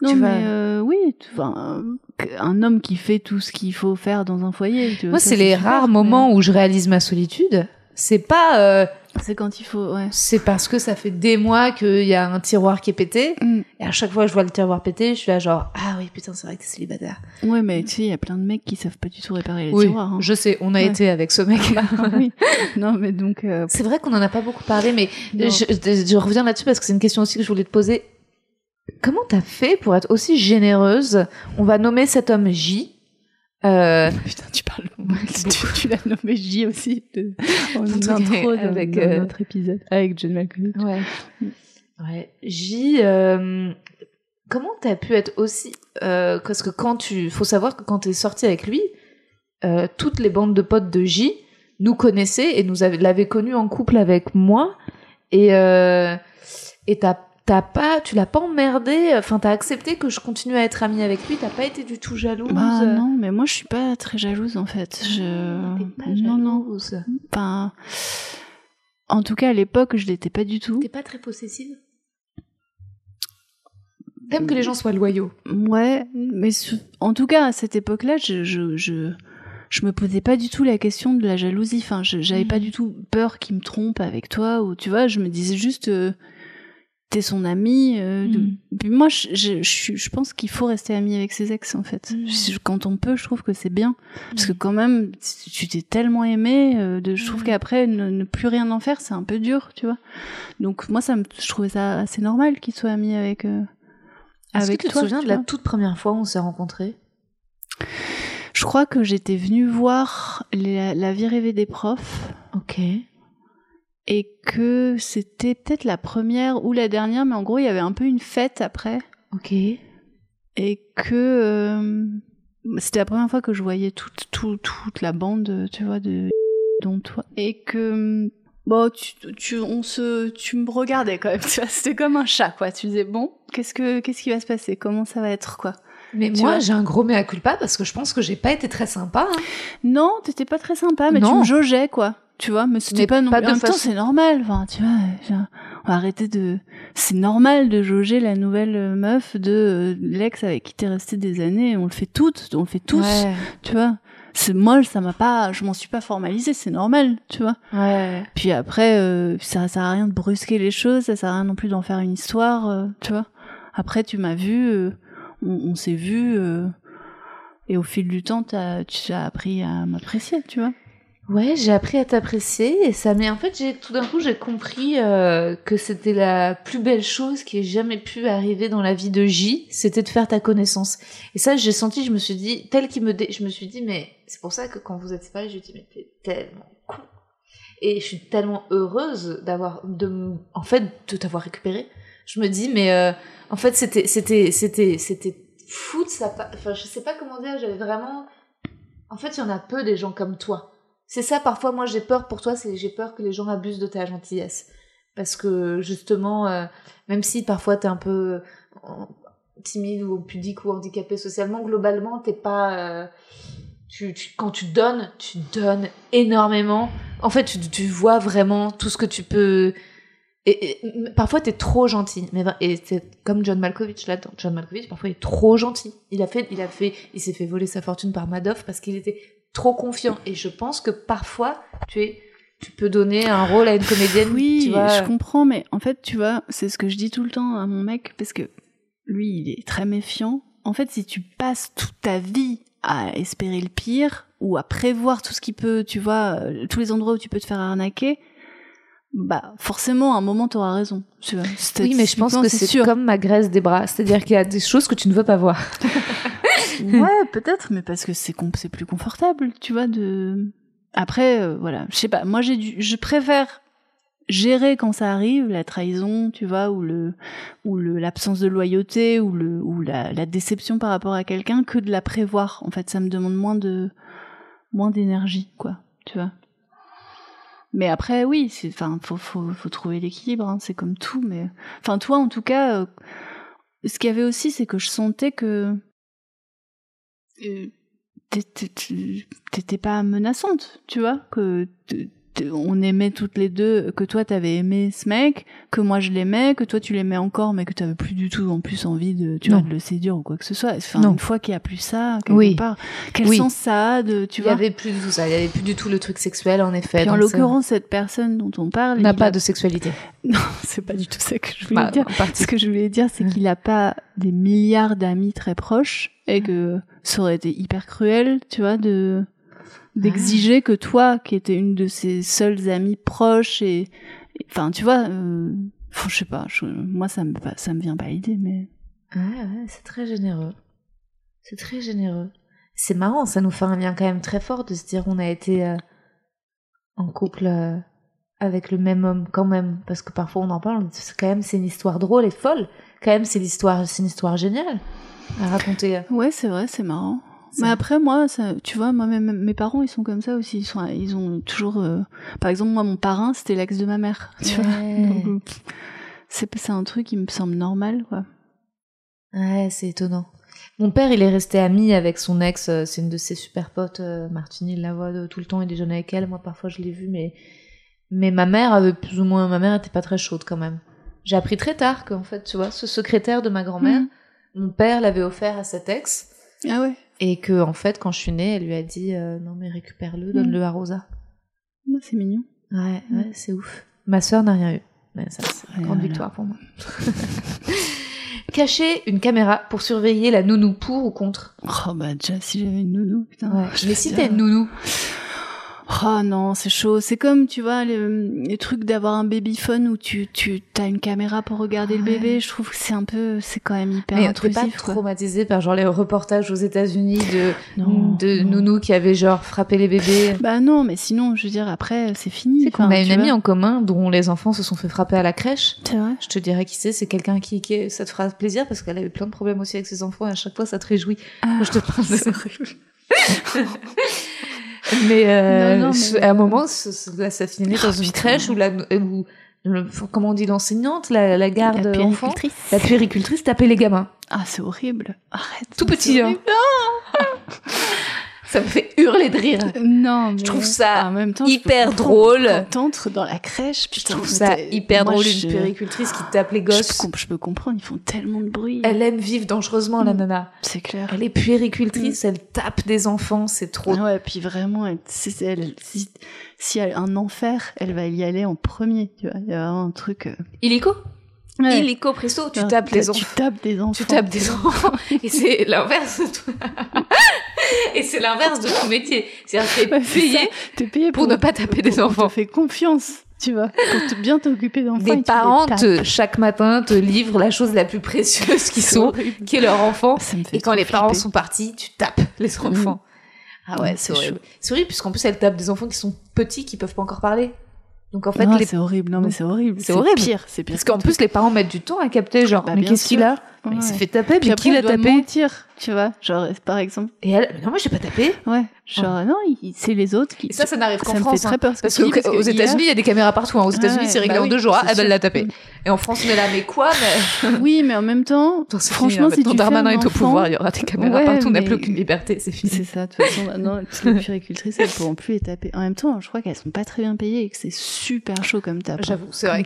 Non, Tu mais euh, oui, tu- enfin, euh, un homme qui fait tout ce qu'il faut faire dans un foyer. tu vois, Moi, c'est les rares mais moments où je réalise ma solitude. C'est pas, euh, C'est quand il faut, ouais. c'est parce que ça fait des mois qu'il y a un tiroir qui est pété. Mm. Et à chaque fois que je vois le tiroir pété, je suis là genre, ah oui, putain, c'est vrai que t'es célibataire. Ouais, mais tu sais, il y a plein de mecs qui savent pas du tout réparer les oui, tiroirs. hein. je sais, on a Ouais. été avec ce mec-là. [laughs] oui. Non, mais donc. euh, c'est vrai qu'on en a pas beaucoup parlé, mais je- je reviens là-dessus parce que c'est une question aussi que je voulais te poser. Comment t'as fait pour être aussi généreuse? On va nommer cet homme J. Euh, [laughs] Putain, tu parles. tu tu l'as nommé J aussi de... en intro avec, avec euh, notre épisode avec John Malkovich. Ouais. Ouais. J, euh, comment t'as pu être aussi... euh, parce que quand tu... faut savoir que quand t'es sorti avec lui, euh, toutes les bandes de potes de J nous connaissaient et nous avaient- l'avaient connu en couple avec moi. Et euh, et t'as t'as pas... Tu l'as pas emmerdé. Enfin, t'as accepté que je continue à être amie avec lui. T'as pas été du tout jalouse. Bah non, mais moi je suis pas très jalouse en fait. Je... T'es pas non, non. jalouse. Enfin, en tout cas à l'époque je l'étais pas du tout. T'es pas très possessive T'aimes que les gens soient loyaux. Ouais, mais en tout cas à cette époque-là, je, je, je, je me posais pas du tout la question de la jalousie. Enfin, je- j'avais Mhm. pas du tout peur qu'il me trompe avec toi ou tu vois, je me disais juste euh, t'es son ami. euh, de-. Puis moi, je, je, je, pense qu'il faut rester ami avec ses ex en fait. Je- Quand on peut, je trouve que c'est bien parce que quand même, tu t'es tellement aimé. euh, de, je trouve qu'après ne, ne plus rien en faire, c'est un peu dur, tu vois. Donc moi, ça me, je trouvais ça assez normal qu'il soit ami avec. euh, avec que tu te toi, souviens tu de la toute première fois où on s'est rencontrés? Je crois que j'étais venue voir la, la vie rêvée des profs Ok. Et que c'était peut-être la première ou la dernière, mais en gros, il y avait un peu une fête après Ok. et que euh, c'était la première fois que je voyais toute, toute, toute la bande, tu vois, de [laughs] dont toi. Et que bon, tu, tu, on se, tu me regardais quand même, [laughs] tu vois, c'était comme un chat, quoi. Tu disais bon, qu'est-ce que, qu'est-ce qui va se passer, comment ça va être, quoi? Mais Tu moi, j'ai un gros mea culpa parce que je pense que j'ai pas été très sympa. hein. Non, t'étais pas très sympa, mais tu me jaugeais, quoi. Tu vois, mais c'était pas non pas de En même temps, c'est normal. Enfin, tu vois, on va arrêter de. C'est normal de jauger la nouvelle euh, meuf de euh, l'ex avec qui t'es resté des années. On le fait toutes, on le fait tous. Ouais. Tu vois. C'est moi, ça m'a pas. Je m'en suis pas formalisée, c'est normal, tu vois. Ouais. Puis après, euh, ça sert à rien de brusquer les choses, ça sert à rien non plus d'en faire une histoire, euh, tu vois. Après, tu m'as vu, euh, on, on s'est vu, et au fil du temps, tu as appris à m'apprécier, tu vois. Ouais, j'ai appris à t'apprécier et ça. Mais en fait, j'ai tout d'un coup, j'ai compris euh, que c'était la plus belle chose qui ait jamais pu arriver dans la vie de J, c'était de faire ta connaissance. Et ça, j'ai senti, je me suis dit, tel qu'il me, dé... je me suis dit, mais c'est pour ça que quand vous êtes séparés, je me dis, mais t'es tellement con. Et je suis tellement heureuse d'avoir, de, en fait, de t'avoir récupéré. Je me dis, mais euh, en fait, c'était, c'était, c'était, c'était fou de part. Enfin, je sais pas comment dire. J'avais vraiment. En fait, il y en a peu des gens comme toi. C'est ça, parfois, moi, j'ai peur pour toi, c'est j'ai peur que les gens abusent de ta gentillesse. Parce que, justement, euh, même si parfois t'es un peu. timide ou pudique ou handicapé socialement, globalement, t'es pas. euh, tu, quand tu donnes, tu donnes énormément. En fait, tu, vois vraiment tout ce que tu peux. Et, parfois, t'es trop gentil. Mais, et c'est comme John Malkovich là-dedans. John Malkovich, parfois, il est trop gentil. Il a fait, il a fait, il s'est fait voler sa fortune par Madoff parce qu'il était trop confiant. Et je pense que parfois, tu es, tu peux donner un rôle à une comédienne. Oui, tu vois. je comprends, mais en fait, tu vois, c'est ce que je dis tout le temps à mon mec, parce que lui, il est très méfiant. En fait, si tu passes toute ta vie à espérer le pire, ou à prévoir tout ce qui peut, tu vois, euh, tous les endroits où tu peux te faire arnaquer, bah, forcément, à un moment, t'auras raison. Tu vois. Oui, mais je pense que c'est sûr. comme ma graisse des bras. C'est-à-dire qu'il y a des choses que tu ne veux pas voir. [laughs] Ouais, [laughs] peut-être, mais parce que c'est plus confortable, tu vois, de. Après, euh, voilà, je sais pas. Moi, j'ai dû, je préfère gérer quand ça arrive, la trahison, tu vois, ou le, ou le l'absence de loyauté, ou le, ou la, la déception par rapport à quelqu'un, que de la prévoir. En fait, ça me demande moins de, moins d'énergie, quoi, tu vois. Mais après, oui, c'est, enfin, faut, faut, faut trouver l'équilibre. Hein, c'est comme tout, mais, enfin, toi, en tout cas, euh, ce qu'il y avait aussi, c'est que je sentais que t'étais- tu- t'étais pas menaçante, tu vois, que on aimait toutes les deux, que toi t'avais aimé ce mec, que moi je l'aimais, que toi tu l'aimais encore, mais que t'avais plus du tout en plus envie de, tu vois, Non. de le séduire ou quoi que ce soit. Enfin, Non. une fois qu'il y a plus ça, quelque Oui. part, quel Oui. sens ça a de, tu il y vois avait plus du tout ça. Il y avait plus du tout le truc sexuel, en effet. Puis en l'occurrence, cette personne dont on parle, n'a pas a- de sexualité. [laughs] Non, c'est pas du tout ça que je voulais Bah, dire. Ce que je voulais dire, c'est qu'il a pas des milliards d'amis très proches et que ça aurait été hyper cruel, tu vois, de d'exiger que toi, qui étais une de ses seules amies proches et, enfin, tu vois, euh, je sais pas, je- moi ça me ça me vient pas à l'idée, mais Ouais, ouais, c'est très généreux. C'est très généreux. C'est marrant, ça nous fait un lien quand même très fort de se dire on a été euh, en couple euh, avec le même homme quand même, parce que parfois on en parle, c'est quand même c'est une histoire drôle et folle. Quand même c'est l'histoire, c'est une histoire géniale à raconter. euh. ouais, c'est vrai, c'est marrant. Mais après, moi, ça, tu vois, moi, même mes parents, ils sont comme ça aussi. Ils sont, ils ont toujours, euh, par exemple, moi, mon parrain, c'était l'ex de ma mère. [laughs] Tu vois. Ouais. Euh, c'est un truc qui me semble normal, quoi. Ouais, c'est étonnant. Mon père, il est resté ami avec son ex, euh, c'est une de ses super potes, Martine, il la voit tout le temps, il déjeune avec elle, moi parfois je l'ai vue, mais... mais ma mère avait plus ou moins, ma mère était pas très chaude quand même. J'ai appris très tard qu'en fait, tu vois, ce secrétaire de ma grand-mère, Mhm. mon père l'avait offert à cet ex, Ah ouais. Et que en fait, quand je suis née, elle lui a dit, euh, non mais récupère-le, donne-le à Rosa. Ah, C'est mignon. Ouais, Mhm. ouais, c'est ouf. Ma sœur n'a rien eu. Mais ça, c'est une grande voilà. victoire pour moi. [laughs] Cacher une caméra pour surveiller la nounou pour ou contre? Oh bah déjà, si j'avais une nounou, putain. Ouais. [laughs] je Mais si t'as une nounou, Oh non, c'est chaud. C'est comme, tu vois, les, les trucs d'avoir un babyphone où tu, tu as une caméra pour regarder le Ouais. bébé. Je trouve que c'est un peu, c'est quand même hyper mais pas intrusif. quoi. traumatisée par genre les reportages aux États-Unis de, Non, de non. nounous qui avaient genre frappé les bébés Bah non, mais sinon, je veux dire, après, c'est fini. C'est qu'on a une amie en commun dont les enfants se sont fait frapper à la crèche. C'est vrai. Je te dirais qui c'est, c'est quelqu'un qui, qui, ça te fera plaisir parce qu'elle avait plein de problèmes aussi avec ses enfants et à chaque fois ça te réjouit. Ah, je te parle de. [laughs] [laughs] Mais, euh, Non, non, je- mais- à un moment, là, ça finit dans Oh, une crèche où la, où, le- comment on dit l'enseignante, la, la garde La enfant, puéricultrice. la puéricultrice tapait les gamins. Ah, c'est horrible. Arrête. Tout petit, hein. [laughs] Ça me fait hurler de rire. Non, mais Je trouve ça en même temps, je hyper drôle. Quand dans la crèche, Je putain, trouve mais ça hyper moi, drôle, je- une puéricultrice qui tape les Je, gosses. peux- je peux comprendre, ils font tellement de bruit. Elle aime vivre dangereusement, la Mm. nana. C'est clair. Elle est puéricultrice, elle tape des enfants, c'est trop. Ah ouais, puis vraiment, elle, si, si elle a un enfer, elle va y aller en premier. Tu vois, il y a vraiment un truc. euh, Illico? Ouais. Illico presto, tu Ah, tapes les Tu enfants. tapes des enfants. Tu tapes des enfants. Et c'est [laughs] l'inverse. Et c'est l'inverse de ton métier. C'est-à-dire que t'es payé. T'es payé pour ne pas taper des on enfants. te fait confiance, tu vois, pour te- bien t'occuper d'enfants. et tu Des les parents, te, chaque matin, te livrent la chose la plus précieuse [laughs] qui C'est sont, horrible. qui est leur enfant. Ça me fait Et quand les parents sont partis, tu tapes les enfants. Ah ouais, Mm, c'est horrible. C'est horrible puisqu'en plus elle tape des enfants qui sont petits, qui peuvent pas encore parler. Donc en fait, les... c'est horrible. Non, mais c'est horrible. C'est horrible. pire. C'est pire. parce qu'en plus les parents mettent du temps à capter genre Bah, mais qu'est-ce qu'il sûr. Il s'est fait taper, Puis mais après, qui l'a tapé mentir, tu vois. Genre, par exemple. Et elle, mais non, moi j'ai pas tapé. Ouais. Genre, non, il- c'est les autres qui. Et ça, ça n'arrive qu'en ça me France. fait très hein. peur. Parce qu'aux que États-Unis, il y a des caméras partout. hein. Aux États-Unis, Ouais, c'est réglé bah en oui, deux jours. Ah, elle sûr. l'a tapé. Et en France, on est là, mais quoi mais... [laughs] Oui, mais en même temps, Attends, franchement, fini, si tu Darmanin est au pouvoir, il y aura des caméras partout, on n'a plus aucune liberté, c'est fini. C'est ça, de toute façon, [laughs] maintenant, les puricultrices, elles pourront plus les taper. En même temps, je crois qu'elles sont pas très bien payées et que c'est super chaud comme tape. J'avoue, c'est vrai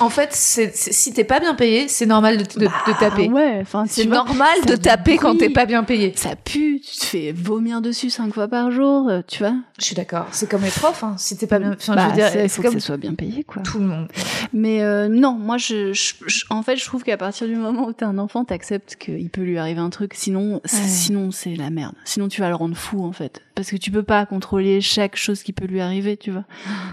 en fait, si t'es pas bien payé, c'est normal de, de taper. Ouais, enfin, C'est vois, normal de taper quand t'es pas bien payé. Ça pue, tu te fais vomir dessus cinq fois par jour, euh, tu vois. Je suis d'accord. C'est comme les profs, hein. Si t'es pas bien, enfin, Bah, je veux dire, c'est- comme que ça soit bien payé, quoi. tout le monde. Mais euh, non, moi, je, je- je- en fait, je trouve qu'à partir du moment où t'es un enfant, t'acceptes qu'il peut lui arriver un truc. Sinon, Ouais. sinon c'est la merde. Sinon, tu vas le rendre fou, en fait, parce que tu peux pas contrôler chaque chose qui peut lui arriver, tu vois.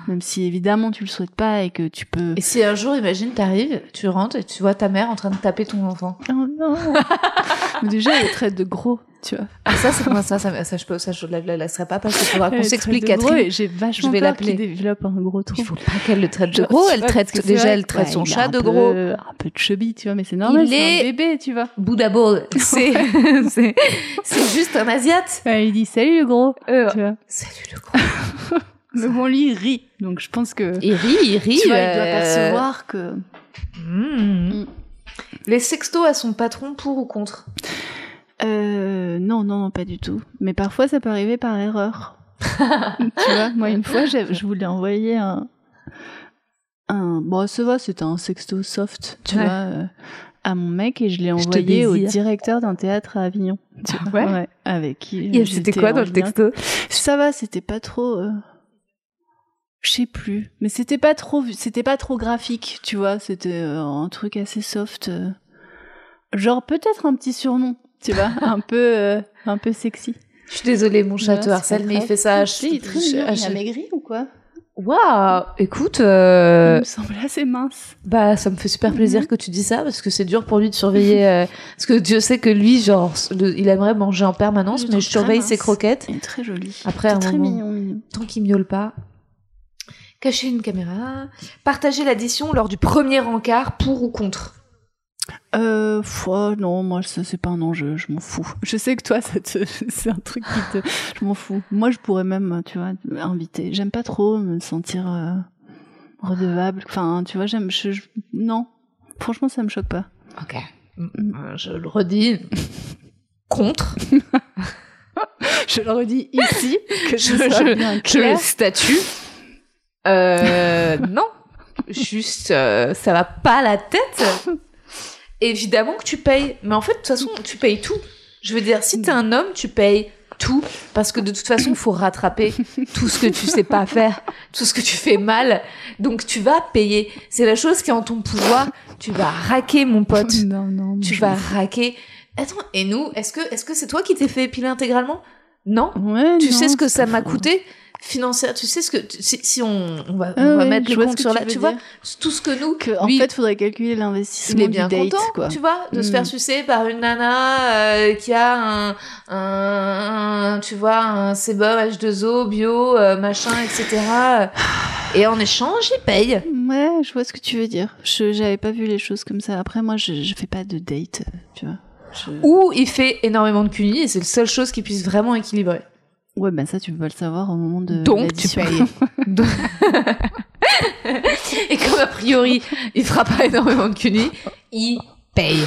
Même si évidemment tu le souhaites pas et que tu peux. Et si un jour, imagine, t'arrives, tu rentres et tu vois ta mère en train de taper ton enfant. Oh non. [laughs] Mais déjà, elle traite de gros, tu vois. Ah, ça, c'est moi, ça, ça, ça, je peux, ça, je la, la laisserai pas parce qu'il faudra qu'on s'explique, de Catherine. J'ai vachement Je vais l'appeler. développe un gros trou. Il faut pas qu'elle le traite de gros. Elle traite, déjà, elle traite son chat de gros. Un peu chubby, tu vois, mais c'est normal, Il c'est est- un bébé, tu vois. Bouddha [laughs] Ball. C'est, c'est, juste un asiate. Il dit salut le gros, Euh, tu vois. salut le gros. [laughs] Mais bon, lui, il rit. Donc je pense que. Il rit, il rit. Tu vois, il doit euh, percevoir que. Les sextos à son patron pour ou contre? Euh, non, non, non, pas du tout. Mais parfois, ça peut arriver par erreur. [laughs] tu vois, moi, une fois, je voulais envoyer un. un bon, ça va, c'était un sexto soft, tu Ouais. vois, euh, à mon mec et je l'ai envoyé au directeur d'un théâtre à Avignon. [laughs] tu vois. ouais avec qui. Et C'était quoi dans le texto? Ça va, c'était pas trop. euh, Je sais plus, mais c'était pas trop, c'était pas trop graphique, tu vois. C'était euh, un truc assez soft, euh, genre peut-être un petit surnom, tu vois, [laughs] un peu, euh, un peu sexy. Je suis désolée, mon chat te harcèle, mais il fait ça. sais, il il a maigri ou quoi? Waouh Écoute, Il me semble assez mince. bah ça me fait super plaisir Mhm. que tu dis ça parce que c'est dur pour lui de surveiller. [laughs] euh, parce que Dieu sait que lui, genre, le- il aimerait manger en permanence, Je mais je surveille ses croquettes Il est très joli. Après, un très moment. mignon. tant qu'il miaule pas. Cacher une caméra. Partager l'addition lors du premier encart pour ou contre? Euh, oh, non, moi, ça, c'est pas un enjeu, je m'en fous. [laughs] Je sais que toi, [laughs] ça te- c'est un truc qui te. Je m'en fous. Moi, je pourrais même, tu vois, inviter. J'aime pas trop me sentir euh, redevable. Enfin, tu vois, j'aime. je- je- Non. Franchement, ça me choque pas. Ok. Euh, Je le redis. [laughs] contre. Je le redis ici, que Je- je, je- le statue. Euh, [laughs] non. Juste, euh, ça va pas à la tête. Évidemment que tu payes. Mais en fait, de toute façon, tu payes tout. Je veux dire, si t'es un homme, tu payes tout. Parce que de toute façon, il faut rattraper tout ce que tu sais pas faire, tout ce que tu fais mal. Donc, tu vas payer. C'est la chose qui est en ton pouvoir. Tu vas raquer, mon pote. Non, non. Tu vas raquer. Attends, et nous, est-ce que est-ce que c'est toi qui t'es fait épiler intégralement? Non. Ouais, Tu non, sais ce que ça m'a coûté? Financière. Tu sais ce que tu- si, si on, on va, Ah on va ouais, mettre je le vois ce compte que sur tu veux tu vois, tout ce que nous. Que, en lui, fait, faudrait calculer il l'investissement est du bien date, content, quoi. tu vois, de se faire sucer par une nana euh, qui a un, un, un- tu vois, un sébum H2O bio, euh, machin, etc. Et en échange, il paye. Ouais, je vois ce que tu veux dire. Je j'avais pas vu les choses comme ça. Après, moi, je, je fais pas de date, euh, tu vois. Je- Ou il fait énormément de cunis et c'est la seule chose qui puisse vraiment équilibrer. Ouais, ben ça, tu peux pas le savoir au moment de. Donc tu payes. [laughs] Et comme a priori, il fera pas énormément de cunis, il paye.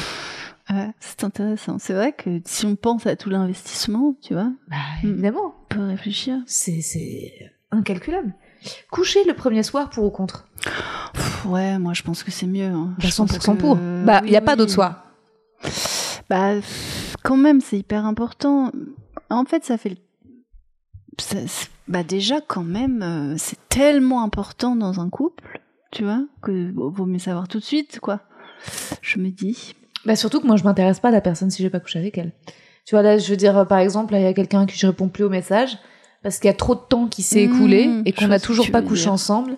Ouais, c'est intéressant. C'est vrai que si on pense à tout l'investissement, tu vois, Bah, Mm. évidemment. on peut réfléchir. C'est, c'est incalculable. Coucher le premier soir pour ou contre? Pff, ouais, moi, je pense que c'est mieux. hein. Bah, Je pense 100% que- pour. Bah, il n'y a oui, pas oui. d'autre soir. Bah, quand même, c'est hyper important. En fait, ça fait. le- ça- bah, déjà, quand même, euh, c'est tellement important dans un couple, tu vois, que vaut mieux savoir tout de suite, quoi. Je me dis. Bah, surtout que moi, je m'intéresse pas à la personne si j'ai pas couché avec elle. Tu vois, là, je veux dire, euh, par exemple, il y a quelqu'un qui je réponds plus au message parce qu'il y a trop de temps qui s'est Mmh, écoulé et qu'on n'a toujours pas couché dire. ensemble.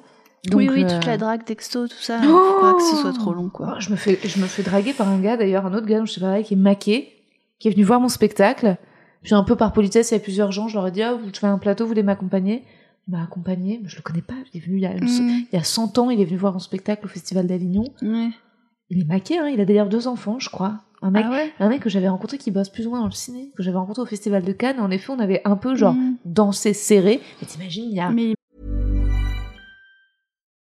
oui, Donc, oui, euh, toute la drague, texto, tout ça. Oh faut pas que ce soit trop long, quoi. Je me fais, je me fais draguer par un gars, d'ailleurs, un autre gars dont je sais pas, qui est maqué, qui est venu voir mon spectacle. Puis un peu par politesse, il y a plusieurs gens, je leur ai dit, vous- je fais un plateau, vous voulez m'accompagner? Il m'a accompagné, mais je le connais pas, il est venu il y a, Mmh, il y a 100 ans, il est venu voir mon spectacle au Festival d'Avignon. Il est maqué, hein, il a d'ailleurs deux enfants, je crois. Un mec, Ah ouais? un mec que j'avais rencontré qui bosse plus ou moins dans le ciné, que j'avais rencontré au Festival de Cannes. En effet, on avait un peu genre Mm. dansé serré. Mais t'imagines, il y a Mais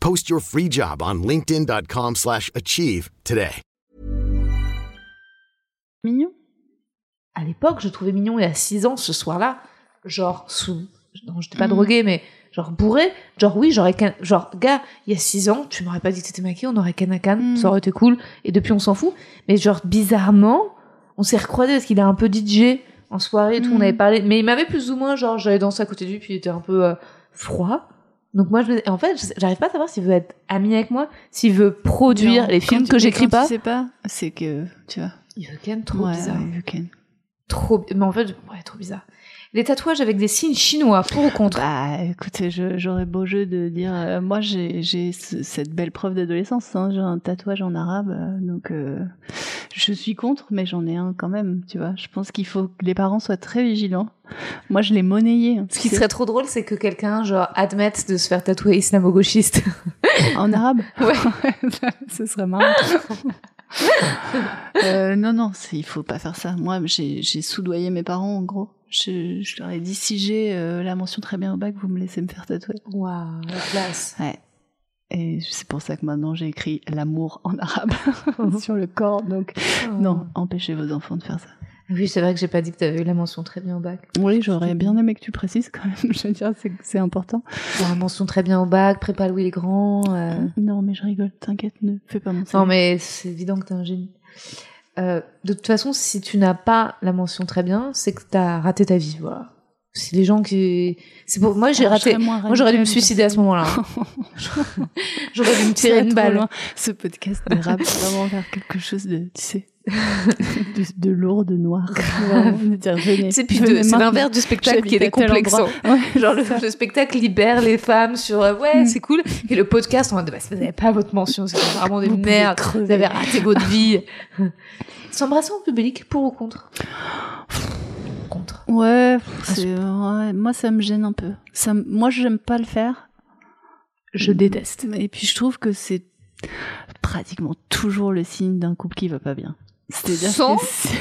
Post your free job on linkedin.com/achieve slash achieve today. mignon. à l'époque, je trouvais mignon et à 6 ans, ce soir-là, genre sous. Non, j'étais pas Mhm. droguée, mais genre bourré. Genre, oui, j'aurais. can- Genre, gars, il y a 6 ans, tu m'aurais pas dit que t'étais maquillée, on aurait canne à canne, Mhm. ça aurait été cool. Et depuis, on s'en fout. Mais genre, bizarrement, on s'est recroisés parce qu'il est un peu DJ en soirée et tout, on Mhm. avait parlé. Mais il m'avait plus ou moins, genre, j'allais danser à côté de lui, puis il était un peu euh, froid. Donc moi, je, en fait, je- j'arrive pas à savoir s'il veut être ami avec moi, s'il veut produire Non, les films tu- que j'écris pas. Tu sais pas, c'est que tu vois. Il veut ken trop ouais, bizarre. can. Trop, mais en fait, ouais, trop bizarre. Les tatouages avec des signes chinois, pour ou contre? Bah, écoutez, je- j'aurais beau jeu de dire, euh, moi j'ai j'ai ce- cette belle preuve d'adolescence, hein, j'ai un tatouage en arabe, euh, donc euh, je suis contre, mais j'en ai un quand même, tu vois. Je pense qu'il faut que les parents soient très vigilants. Moi, je l'ai monnayé. hein, Ce qui serait trop drôle, c'est que quelqu'un, genre, admette de se faire tatouer islamo-gauchiste. en [laughs] arabe? Ouais. [laughs] Ce serait marrant. Euh, non, non, il faut pas faire ça. Moi, j'ai j'ai soudoyé mes parents, en gros. Je, je leur ai dit si j'ai euh, la mention très bien au bac, vous me laissez me faire tatouer. Waouh, la classe. Ouais. Et c'est pour ça que maintenant j'ai écrit l'amour en arabe [laughs] [laughs] sur le corps. Donc, non, empêchez vos enfants de faire ça. Oui, c'est vrai que j'ai pas dit que t'avais eu la mention très bien au bac. Oui, j'aurais bien aimé que tu précises quand même. [laughs] Je veux dire, c'est important. Bon, la mention très bien au bac, prépa Louis le Grand. euh. Non, mais je rigole, t'inquiète, ne fais pas mon Non, mais c'est évident que t'es un génie. Euh, de toute façon, si tu n'as pas la mention très bien, c'est que t'as raté ta vie, voilà. Si les gens qui... C'est pour... Moi, j'ai Ah, raté... Moi, j'aurais dû me suicider à ce moment-là. [laughs] j'aurais dû me tirer va une balle. loin. Ce podcast dérape vraiment vers quelque chose de, tu sais, de, de lourd, de noir. [laughs] C'est puis c'est l'inverse du spectacle qui est décomplexant. [laughs] Ouais, Genre le, c'est spectacle libère les femmes sur euh, ouais Mm. c'est cool et le podcast en mode bah, vous n'avez pas votre mention c'est vraiment des Vous merdes vous avez raté votre vie s'embrasser en public pour ou contre? Ouais, moi ça me gêne un peu. Ça, moi j'aime pas le faire. je déteste Et puis je trouve que c'est pratiquement toujours le signe d'un couple qui va pas bien. C'est-à-dire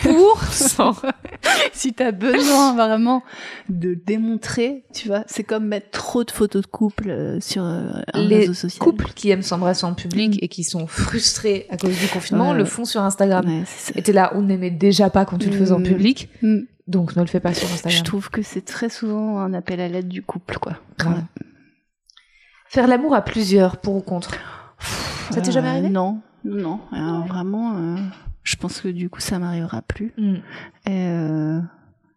pour cent [laughs] si t'as besoin vraiment de démontrer, tu vois, c'est comme mettre trop de photos de couple euh, sur euh, un les réseau social. couples qui aiment s'embrasser en public Mm. et qui sont frustrés à cause du confinement Ouais, le font sur Instagram Ouais, et t'es là on n'aimait déjà pas quand tu le faisais en Mm. public Mm. Donc ne le fais pas sur Instagram Je trouve que c'est très souvent un appel à l'aide du couple, quoi. Grave. faire l'amour à plusieurs pour ou contre? Ça t'est jamais Euh, arrivé? Non, non, alors vraiment, euh, je pense que du coup ça m'arrivera plus. Mm. Et euh,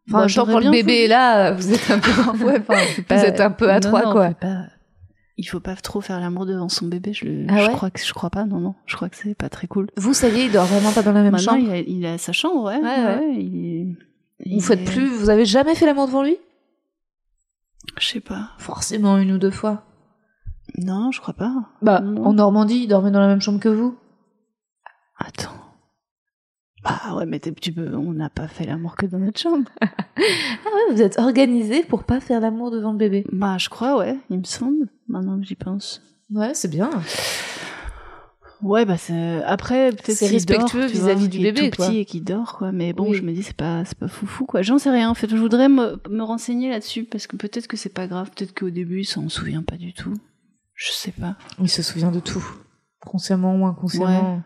Enfin, tant j'aurais quand le bébé est là, vous êtes un peu, Ouais, enfin, c'est [laughs] vous êtes un peu à non, trois, non, quoi. pas- Il faut pas trop faire l'amour devant son bébé. Je, le... Ah je crois que je crois pas. Non, non. Je crois que c'est pas très cool. Vous, ça y est, il dort vraiment pas dans la même Maintenant, chambre? il a, il a sa chambre, ouais. Ouais, ouais. ouais, il Vous faites est- plus, vous avez jamais fait l'amour devant lui? Je sais pas. Forcément une ou deux fois. Non, je crois pas. Bah, Non. en Normandie, il dormait dans la même chambre que vous. Attends. Ah ouais, mais tu peux. On n'a pas fait l'amour que dans notre chambre. [laughs] Ah ouais, vous êtes organisé pour pas faire l'amour devant le bébé. Bah, je crois, ouais. Il me semble. Maintenant que j'y pense. Ouais, c'est bien. Ouais, bah c'est après peut-être C'est respectueux vis-à-vis vois, du qu'il est bébé, tout quoi. petit et qui dort quoi. Mais bon, Oui. je me dis c'est pas c'est pas foufou quoi. J'en sais rien. En fait, je voudrais me, me renseigner là-dessus parce que peut-être que c'est pas grave. Peut-être qu'au début il s'en souvient pas du tout. Je sais pas. Il se souvient de tout. Consciemment ou inconsciemment.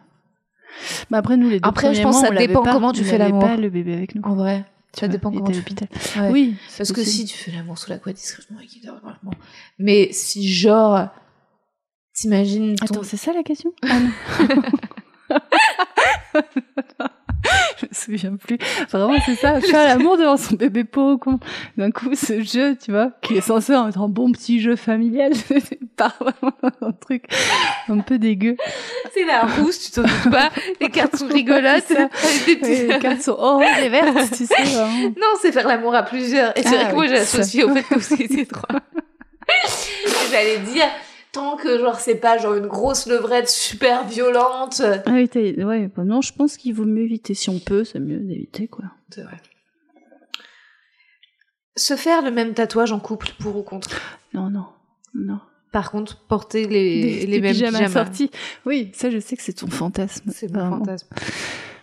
Bah après nous les deux Après, je pense mois, que ça on dépend pas. comment tu On fais l'amour. pas le bébé avec nous. En vrai. Tu Ça dépend comment tu l'hôpital. Ouais. Oui, Parce que si tu fais l'amour sous la couette discrètement et qu'il dort vraiment. Mais si genre, t'imagines ton... Attends, c'est ça la question? Ah non. [laughs] Je me souviens plus. Vraiment, c'est ça. Faire l'amour devant son bébé pauvre con. D'un coup, ce jeu, tu vois, qui est censé être un bon petit jeu familial, [laughs] part un truc un peu dégueu. C'est la rousse, tu t'en doutes pas. [laughs] Les cartes sont rigolotes. Les cartes sont oranges et vertes, tu sais. vraiment. Non, c'est faire l'amour à plusieurs. Et c'est Ah, vrai que moi, oui, ça. au fait que vous étiez trois. J'allais dire, tant que genre c'est pas genre une grosse levrette super violente. Ah oui, ouais, bah non, je pense qu'il vaut mieux éviter. Si on peut, c'est mieux d'éviter, quoi. C'est vrai. Se faire le même tatouage en couple, pour ou contre? Non, non, non. Par contre, porter les, Des- les mêmes pyjamas pyjamas. sortis. Oui, ça, je sais que c'est ton fantasme. C'est mon fantasme.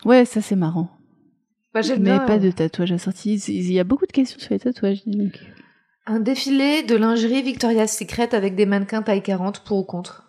Ouais, ça, c'est marrant. Bah, Mais bien, pas euh, de tatouage assorti. Il y a beaucoup de questions sur les tatouages, donc. Un défilé de lingerie Victoria's Secret avec des mannequins taille 40, pour ou contre?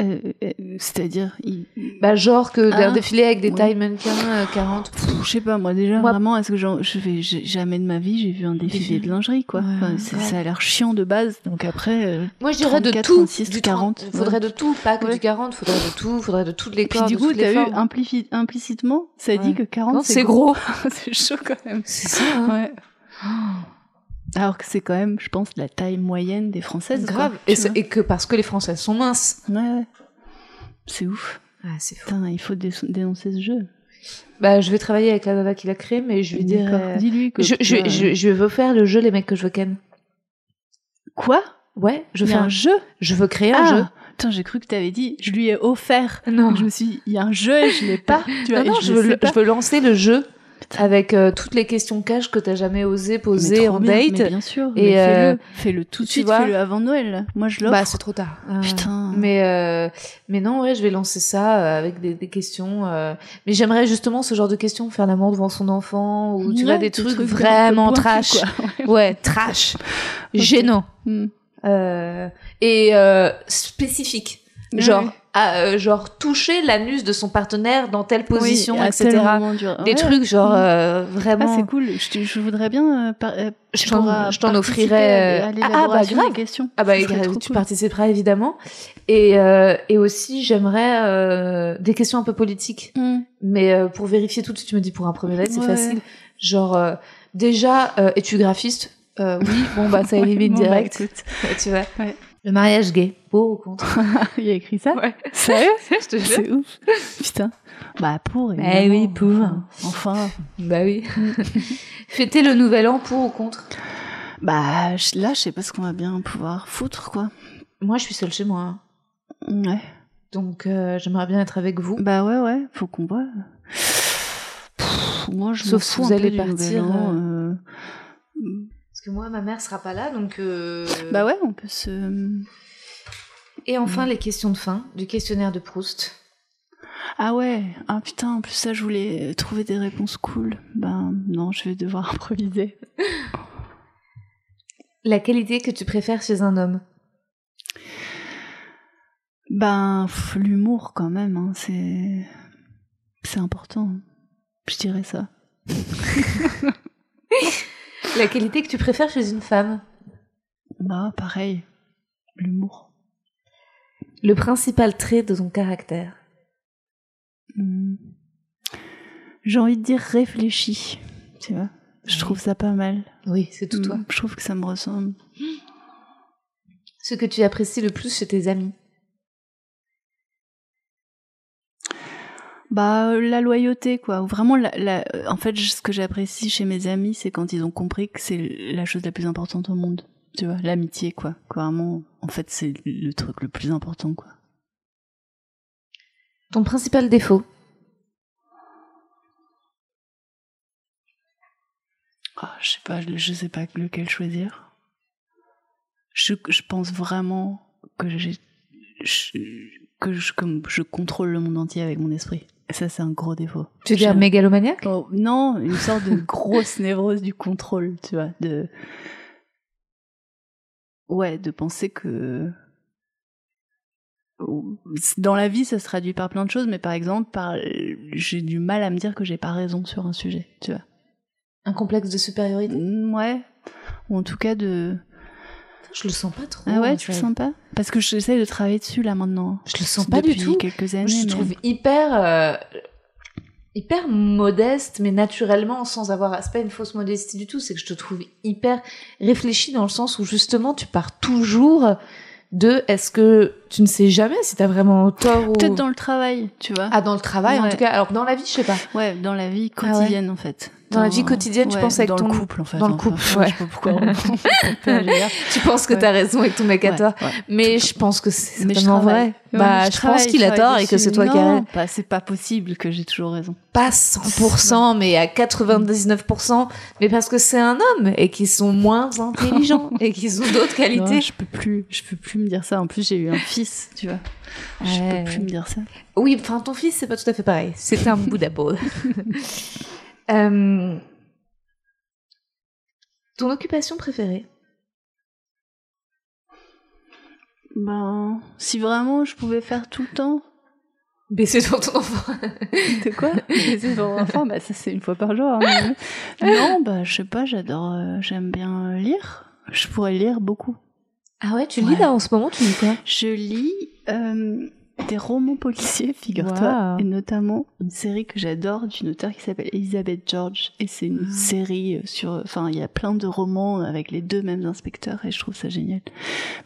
Euh, euh, C'est-à-dire, il- Bah, genre que d'un Ah, défilé avec des ouais. tailles mannequins euh, 40. Pff, je sais pas, moi déjà, Moi- vraiment, est-ce que je vais jamais de ma vie j'ai vu un défilé de lingerie, quoi. Ouais, Enfin, ça a l'air chiant de base, donc après. euh, Moi, je dirais de 34, tout. 36, du 40, 30. Faudrait de tout, pas que du 40. Faudrait de tout. Faudrait de toutes les Puis corps, du de coup, toutes les t'as implici- implicitement, ça dit que 40 Non, c'est c'est gros. [laughs] c'est chaud quand même. C'est ça, hein. Ouais. Alors que c'est quand même, je pense, la taille moyenne des Françaises. Grave. Et, que parce que les Françaises sont minces. Ouais, ouais. C'est ouf. Ah, c'est fou. Putain, il faut dé- dénoncer ce jeu. Bah, je vais travailler avec la nana qui l'a créé, mais je D'accord. dirais. Dis-lui que. Je, je, tu vois, je, je veux faire le jeu Les mecs que je veux ken. Quoi? Ouais, je a faire un jeu? Je veux créer un Ah jeu. Putain, j'ai cru que t'avais dit, je lui ai offert. Non. Donc je me suis dit, il y a un jeu et je l'ai pas. [laughs] Tu vois, Non, veux, je veux lancer le jeu avec euh, toutes les questions cash que t'as jamais osé poser en bien, date. Mais bien sûr. Et, mais fais-le. euh, Fais-le tout de tu suite, fais-le avant Noël. Moi, je l'offre. Bah, c'est trop tard. Euh, Putain. Mais euh, mais non, ouais, je vais lancer ça euh, avec des, des questions. euh, Mais j'aimerais justement ce genre de questions, faire l'amour devant son enfant ou tu Ouais, vois des, trucs, vraiment trash. quoi. Ouais, trash, gênant Hmm. euh, et euh, spécifique. Genre, Ouais. à, euh, genre toucher l'anus de son partenaire dans telle position, Oui, etc. du- Des Ouais. trucs genre Hmm. euh, vraiment. Ah, c'est cool. Je, je voudrais bien. euh, par- euh, Je t'en- pourras je t'en participer offrirai, à euh, l'élaboration ah, bah, grave. des questions. Ah bah trop tu cool. participeras évidemment. Et, euh, et aussi j'aimerais euh, des questions un peu politiques. Hmm. Mais euh, pour vérifier tout de suite, tu me dis pour un premier date, c'est Ouais. facile. Genre euh, déjà, euh, es-tu graphiste? Euh, Oui, bon bah ça [laughs] élimine bah, direct. [laughs] tu vois. Le mariage gay, pour ou contre [laughs] Il y a écrit ça Ouais. Sérieux [laughs] Je te C'est ouf. Putain. Bah, pour. Bah évidemment. oui, pour. Enfin. Bah oui. [laughs] Fêter le nouvel an pour ou contre Bah, là, je sais pas ce qu'on va bien pouvoir foutre, quoi. Moi, je suis seule chez moi. hein. Ouais. Donc euh, j'aimerais bien être avec vous. Bah ouais, ouais, faut qu'on voit. Pff, moi, je Sauf si vous allez partir, An, euh. Parce que moi, ma mère sera pas là, donc... euh, Bah ouais, on peut se... Et enfin, les questions de fin du questionnaire de Proust. Ah ouais, ah putain, en plus ça, je voulais trouver des réponses cool. Ben non, je vais devoir [laughs] improviser. La qualité que tu préfères chez un homme? Ben, l'humour quand même, hein, c'est... C'est important. Je dirais ça. [laughs] La qualité que tu préfères chez une femme Bah, pareil. L'humour. Le principal trait de ton caractère Hmm. J'ai envie de dire réfléchi, tu vois. Je trouve ça pas mal. Oui, c'est tout toi. Hmm, Je trouve que ça me ressemble. Ce que tu apprécies le plus chez tes amis Bah, euh, la loyauté, quoi. Vraiment, la, la- euh, en fait, ce que j'apprécie chez mes amis, c'est quand ils ont compris que c'est la chose la plus importante au monde. Tu vois, l'amitié, quoi. Vraiment, en fait, c'est le truc le plus important, quoi. Ton principal défaut Ah, je sais pas, je sais pas lequel choisir. Je, je pense vraiment que j'ai, que je, comme je contrôle le monde entier avec mon esprit. Ça, c'est un gros défaut. Tu veux dire mégalomaniaque? Oh, non, une sorte de [laughs] grosse névrose du contrôle, tu vois, de ouais, de penser que dans la vie, ça se traduit par plein de choses, mais par exemple, par j'ai du mal à me dire que j'ai pas raison sur un sujet, tu vois. Un complexe de supériorité? Mm, Ouais, ou en tout cas de Je le sens pas trop. ah ouais, tu le sens pas? Parce que j'essaie de travailler dessus là maintenant. Je le sens pas depuis du tout. quelques années. je mais- trouve hyper. euh, hyper modeste, mais naturellement, sans avoir, c'est pas une fausse modestie du tout, c'est que je te trouve hyper réfléchi dans le sens où justement tu pars toujours de est-ce que tu ne sais jamais si t'as vraiment tort ou Peut-être dans le travail, tu vois. ah dans le travail en tout cas alors dans la vie je sais pas Ouais, dans la vie Ah ouais. quotidienne en fait. Dans la vie quotidienne, tu ouais, penses avec dans ton- le couple en fait. dans le enfin, couple, je ouais. sais pas pourquoi. [laughs] tu penses que Ouais. t'as raison avec ton mec à toi mais je pense que c'est je travaille. vrai bah mais je, pense qu'il a tort et que c'est toi qui as bah, c'est pas possible que j'ai toujours raison. pas 100% mais à 99% mais parce que c'est un homme et qu'ils sont moins intelligents [laughs] et qu'ils ont d'autres qualités Non, je peux plus, je peux plus me dire ça. En plus, j'ai eu un fils, tu vois. Je Ouais. peux plus me dire ça. Oui, enfin, ton fils, c'est pas tout à fait pareil. C'est un bout d'abo. [laughs] Euh, Ton occupation préférée? Ben, si vraiment je pouvais faire tout le temps. Baisser sur ton enfant. De quoi? Baiser ton enfant, bah ça c'est une fois par jour. hein, non, bah je sais pas, j'adore, euh, j'aime bien lire. Je pourrais lire beaucoup. Ah ouais, tu lis Ouais. là en ce moment, tu lis quoi? Je lis euh, des romans policiers, [laughs] figure-toi, Wow. et notamment une série que j'adore d'une auteure qui s'appelle Elizabeth George, et c'est une Ah. série euh, sur, enfin il y a plein de romans avec les deux mêmes inspecteurs, et je trouve ça génial.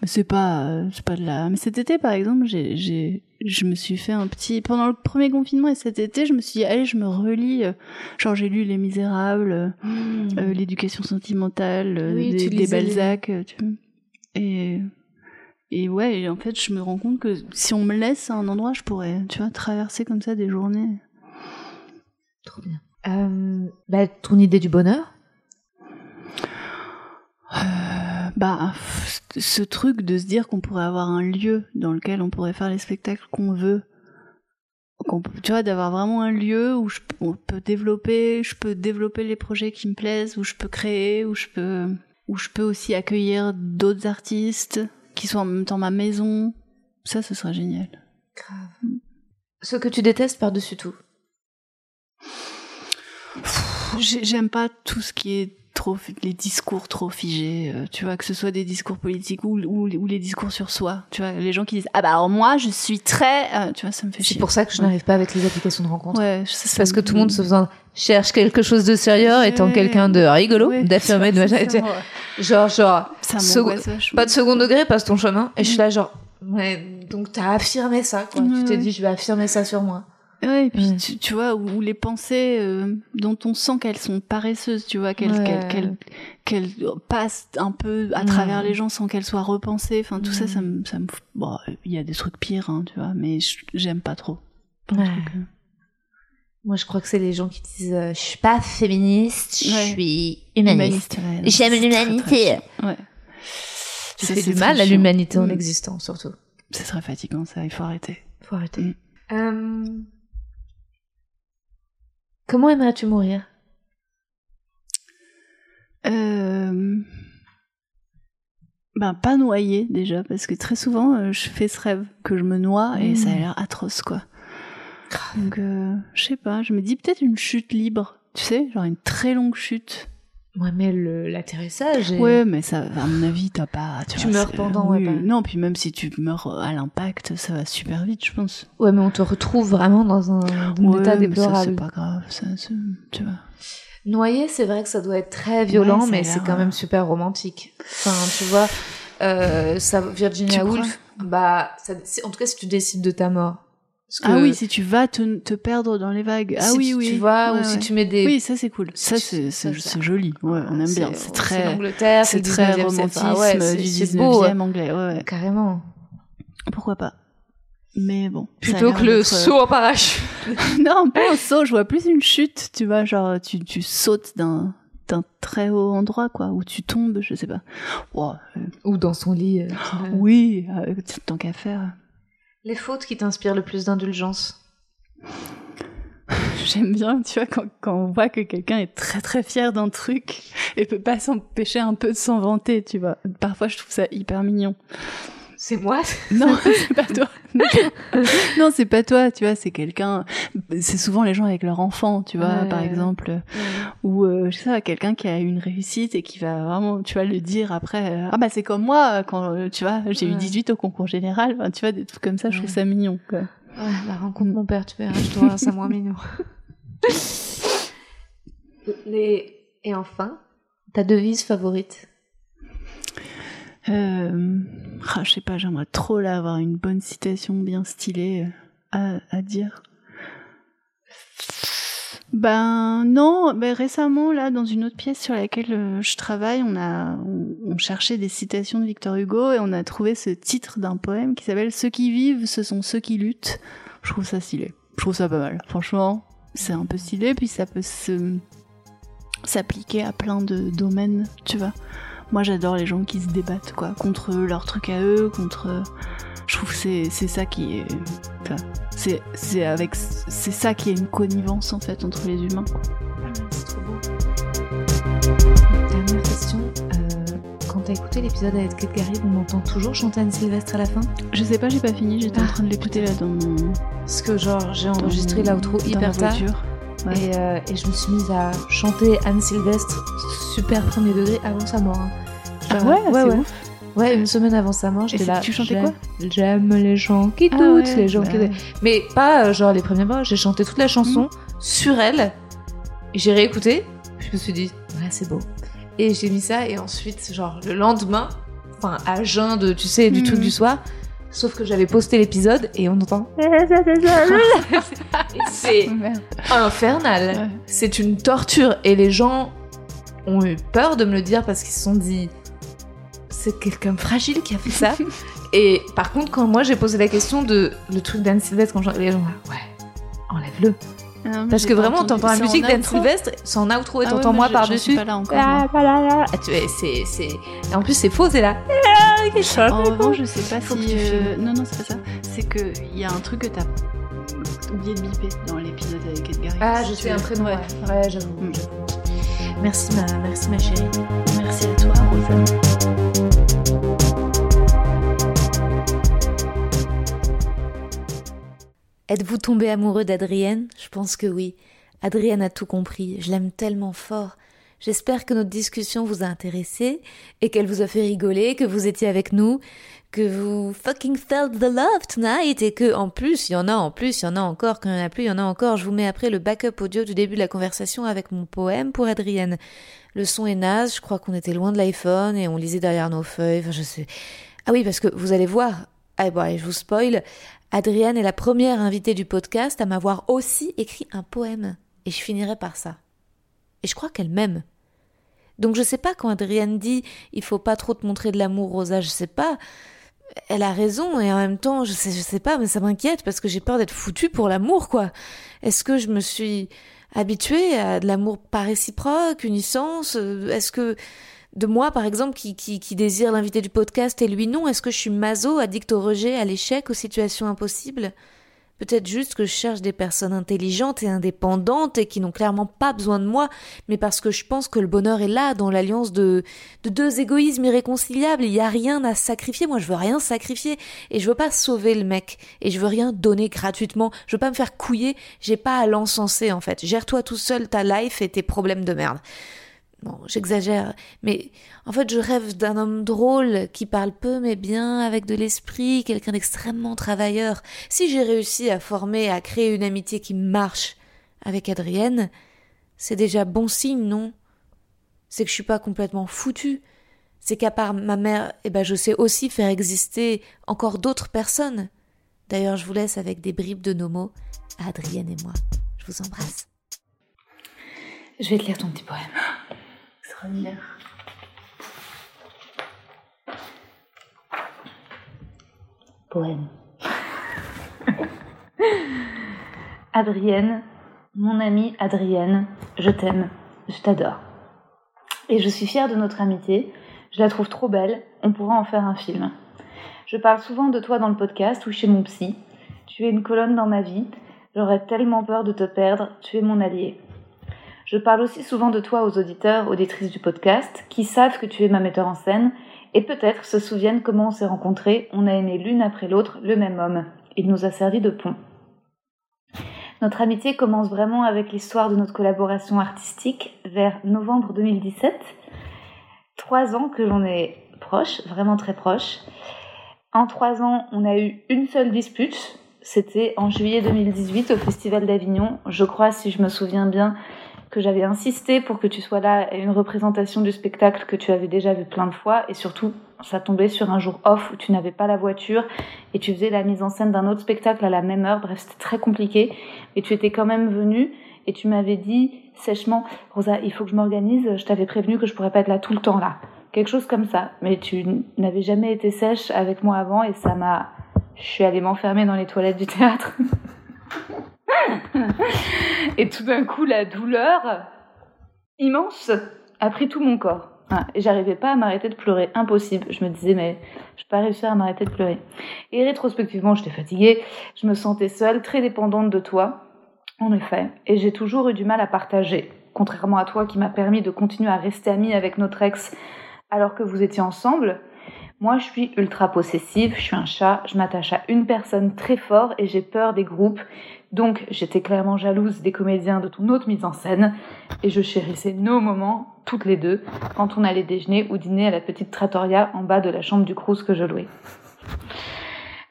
Mais c'est pas, euh, c'est pas de la. Mais cet été par exemple, j'ai, j'ai, je me suis fait un petit pendant le premier confinement et cet été, je me suis dit allez, je me relis. euh, genre j'ai lu Les Misérables. euh, l'éducation sentimentale Oui, des, des Balzac tu vois. et et ouais et en fait je me rends compte que si on me laisse à un endroit je pourrais tu vois traverser comme ça des journées. Trop bien. Euh, bah, ton idée du bonheur? Euh, bah ce truc de se dire qu'on pourrait avoir un lieu dans lequel on pourrait faire les spectacles qu'on veut. Qu'on tu vois d'avoir vraiment un lieu où je, on peut développer je peux développer les projets qui me plaisent où je peux créer où je peux où je peux aussi accueillir d'autres artistes qui sont en même temps ma maison. Ça ce serait génial. Grave. Ce que tu détestes par-dessus tout? J'ai- j'aime pas tout ce qui est trop les discours trop figés euh, tu vois que ce soit des discours politiques ou, ou, ou les discours sur soi tu vois les gens qui disent ah bah alors moi je suis très euh, tu vois ça me fait C'est pour ça que je Ouais. n'arrive pas avec les applications de rencontre. Ouais, C'est parce que tout le monde se faisant cherche quelque chose de sérieux étant quelqu'un de rigolo, Ouais, d'affirmé, de machin. Genre, genre, Ça pas de second degré, passe ton chemin. Et je suis là, genre, ouais, donc t'as affirmé ça, quoi. Tu t'es dit, je vais affirmer ça sur moi. Ouais, et puis Ouais. tu, tu vois, où, où les pensées euh, dont on sent qu'elles sont paresseuses, tu vois, qu'elles Ouais. passent un peu à travers les gens sans qu'elles soient repensées. Enfin, tout ça, ça me, ça me. fout- Bon, il y a des trucs pires, hein, tu vois, mais je- j'aime pas trop. Ouais. trucs, euh. Moi, je crois que c'est les gens qui disent, euh, je suis pas féministe, je Ouais. suis humaniste. J'aime l'humanité. Ouais. Ça, fais c'est du mal à l'humanité en Mm. existant, surtout. C'est très fatigant, ça, il faut arrêter. Faut arrêter. Mm. Euh, Comment aimerais-tu mourir? Euh... Ben, pas noyé déjà, parce que très souvent, euh, je fais ce rêve que je me noie et Mm. ça a l'air atroce, quoi. Donc, euh, je sais pas, je me dis peut-être une chute libre, tu sais, genre une très longue chute. Ouais, mais l'atterrissage. est- Ouais, mais ça, à mon avis, t'as pas. Tu, Tu vois, meurs pendant, ouais, pas- Non, puis même si tu meurs à l'impact, ça va super vite, je pense. Ouais, mais on te retrouve vraiment dans un, un Ouais, état déplorable. C'est pas grave, ça, tu vois. Noyer, c'est vrai que ça doit être très violent, Ouais, mais c'est quand euh, même super romantique. Enfin, tu vois, euh, ça, Virginia Woolf, bah, ça- en tout cas, si tu décides de ta mort. Ah oui, si tu vas te, te perdre dans les vagues. Ah si oui, tu- oui. Tu vois, Ouais, ou si tu mets des. Oui, ça c'est cool. Ça c'est joli. Ouais, on aime bien. C'est très c'est le très 19e, c'est- romantisme enfin, ouais, c'est- du c'est 19e beau, anglais. Ouais. Carrément. Pourquoi pas Mais bon. Plutôt que le euh, saut en parachute. [laughs] non, pas un saut. Je vois plus une chute. Tu vois, genre tu tu sautes d'un d'un très haut endroit quoi, où tu tombes, je sais pas. Euh, Ou dans son lit. euh, oui, euh, tant qu'à faire. Les fautes qui t'inspirent le plus d'indulgence. [laughs] J'aime bien, tu vois, quand, on voit que quelqu'un est très très fier d'un truc et peut pas s'empêcher un peu de s'en vanter, tu vois. Parfois, je trouve ça hyper mignon. C'est moi Non, [laughs] c'est pas toi. [laughs] [laughs] Non, c'est pas toi, tu vois, c'est quelqu'un. C'est souvent les gens avec leur enfant, tu vois, Ouais. par exemple. Ou, euh, je sais pas, quelqu'un qui a eu une réussite et qui va vraiment, tu vois, le dire après. euh, ah bah, c'est comme moi, quand, euh, tu vois, j'ai eu Ouais. 18 au concours général. Enfin, tu vois, des trucs comme ça, je trouve ça mignon, quoi. Ouais, bah rencontre mon père, tu verras, je trouve ça moins mignon. Et enfin, ta devise favorite? Euh... ah, Je sais pas, j'aimerais trop avoir une bonne citation bien stylée euh, à, dire. Ben non, ben récemment là dans une autre pièce sur laquelle euh, je travaille, on a on, cherchait des citations de Victor Hugo et on a trouvé ce titre d'un poème qui s'appelle Ceux qui vivent, ce sont ceux qui luttent. Je trouve ça stylé. Je trouve ça pas mal. Franchement, c'est un peu stylé puis ça peut s'appliquer à plein de domaines, tu vois. Moi, j'adore les gens qui se débattent quoi contre leurs trucs à eux, contre je trouve que c'est ça qui est enfin, c'est c'est avec c'est ça qui est une connivence en fait entre les humains. C'est trop beau. Dernière question. Euh, quand t'as écouté l'épisode avec Kate Garrick, on entend toujours chanter Anne Sylvestre à la fin? Je sais pas, j'ai pas fini, j'étais ah, en train de l'écouter là dans mon. Parce que genre j'ai enregistré l'outro hyper tard. Ouais. Et, euh, et, je me suis mise à chanter Anne Sylvestre super premier degré avant sa mort. Hein. Genre, ah ouais, ouais, ouais. Ouf. Ouais, une semaine avant sa mort, j'étais là. Tu chantais quoi? J'aime les gens qui doutent, ah ouais, les gens bah qui. Mais pas euh, genre les premières mots. J'ai chanté toute la chanson mmh. sur elle. J'ai réécouté. Je me suis dit, ouais, c'est beau. Et j'ai mis ça. Et ensuite, genre le lendemain, enfin à jeun de, tu sais, du mmh. truc du soir. Sauf que j'avais posté l'épisode et on entend. [laughs] c'est [laughs] infernal. Ouais. C'est une torture. Et les gens ont eu peur de me le dire parce qu'ils se sont dit c'est quelqu'un de fragile qui a fait ça. [laughs] et par contre, quand moi j'ai posé la question de le truc d'Anne Sylvestre, quand les gens ouais, enlève-le. Ah, Parce que vraiment, t'entends la musique d'Anne Sylvestre, c'est en outro et t'entends ah ouais, moi par-dessus. pas là encore. Ah, ah, c'est, c'est... En plus, c'est faux, c'est là. En revanche, je sais pas Faut si. Euh... Non, non, c'est pas ça. C'est qu'il y a un truc que t'as oublié de biper dans l'épisode avec Edgar. Ah, je sais un prénom, ouais. Ouais, j'avoue. Mm. Merci, ma... Merci, ma chérie. Merci à toi, Rosa. Êtes-vous tombé amoureux d'Adrienne? Je pense que oui. Adrienne a tout compris. Je l'aime tellement fort. J'espère que notre discussion vous a intéressé et qu'elle vous a fait rigoler, que vous étiez avec nous, que vous fucking felt the love tonight et que en plus, il y en a en plus, il y en a encore, qu'il n'y en a plus, il y en a encore. Je vous mets après le backup audio du début de la conversation avec mon poème pour Adrienne. Le son est naze, je crois qu'on était loin de l'iPhone et on lisait derrière nos feuilles, enfin je sais. Ah oui, parce que vous allez voir, ah bon, allez, je vous spoil, Adrienne est la première invitée du podcast à m'avoir aussi écrit un poème. Et je finirai par ça. Et je crois qu'elle m'aime. Donc je sais pas quand Adrienne dit il faut pas trop te montrer de l'amour, Rosa, je sais pas. Elle a raison et en même temps, je sais, sais pas, mais ça m'inquiète parce que j'ai peur d'être foutue pour l'amour, quoi. Est-ce que je me suis habituée à de l'amour pas réciproque, une licence Est-ce que de moi, par exemple, qui, qui, qui désire l'invité du podcast et lui non Est-ce que je suis maso, addict au rejet, à l'échec, aux situations impossibles? Peut-être juste que je cherche des personnes intelligentes et indépendantes et qui n'ont clairement pas besoin de moi, mais parce que je pense que le bonheur est là, dans l'alliance de, de deux égoïsmes irréconciliables. Il n'y a rien à sacrifier. Moi, je veux rien sacrifier. Et je veux pas sauver le mec. Et je veux rien donner gratuitement. Je veux pas me faire couiller. J'ai pas à l'encenser, en fait. Gère-toi tout seul ta life et tes problèmes de merde. Bon, j'exagère, mais en fait, je rêve d'un homme drôle qui parle peu mais bien, avec de l'esprit, quelqu'un d'extrêmement travailleur. Si j'ai réussi à former, à créer une amitié qui marche avec Adrienne, c'est déjà bon signe, non? C'est que je suis pas complètement foutue. C'est qu'à part ma mère, eh ben, je sais aussi faire exister encore d'autres personnes. D'ailleurs, je vous laisse avec des bribes de nos mots à Adrienne et moi. Je vous embrasse. Je vais te lire ton petit poème [gasps] Poème. [laughs] Adrienne, mon amie Adrienne, je t'aime, je t'adore. Et je suis fière de notre amitié, je la trouve trop belle, on pourra en faire un film. Je parle souvent de toi dans le podcast ou chez mon psy. Tu es une colonne dans ma vie, j'aurais tellement peur de te perdre, tu es mon allié. Je parle aussi souvent de toi aux auditeurs, auditrices du podcast, qui savent que tu es ma metteur en scène, et peut-être se souviennent comment on s'est rencontrés, on a aimé l'une après l'autre le même homme. Il nous a servi de pont. Notre amitié commence vraiment avec l'histoire de notre collaboration artistique vers novembre 2017. Trois ans que j'en ai proche, vraiment très proche. En trois ans, on a eu une seule dispute, C'était en juillet 2018 au Festival d'Avignon. Je crois, si je me souviens bien, que j'avais insisté pour que tu sois là une représentation du spectacle que tu avais déjà vu plein de fois et surtout ça tombait sur un jour off où tu n'avais pas la voiture et tu faisais la mise en scène d'un autre spectacle à la même heure. Bref, c'était très compliqué et tu étais quand même venu et tu m'avais dit sèchement Rosa, il faut que je m'organise, je t'avais prévenu que je pourrais pas être là tout le temps là. Quelque chose comme ça. Mais tu n'avais jamais été sèche avec moi avant et ça m'a je suis allée m'enfermer dans les toilettes du théâtre. [laughs] [laughs] et tout d'un coup, la douleur immense a pris tout mon corps. Et j'arrivais pas à m'arrêter de pleurer, impossible. Je me disais, mais je vais pas réussir à m'arrêter de pleurer. Et rétrospectivement, j'étais fatiguée, je me sentais seule, très dépendante de toi, en effet. Et j'ai toujours eu du mal à partager, contrairement à toi qui m'a permis de continuer à rester amie avec notre ex alors que vous étiez ensemble. Moi, je suis ultra possessive, je suis un chat, je m'attache à une personne très fort et j'ai peur des groupes. Donc, j'étais clairement jalouse des comédiens de ton autre mise en scène et je chérissais nos moments, toutes les deux, quand on allait déjeuner ou dîner à la petite trattoria en bas de la chambre du Crous que je louais.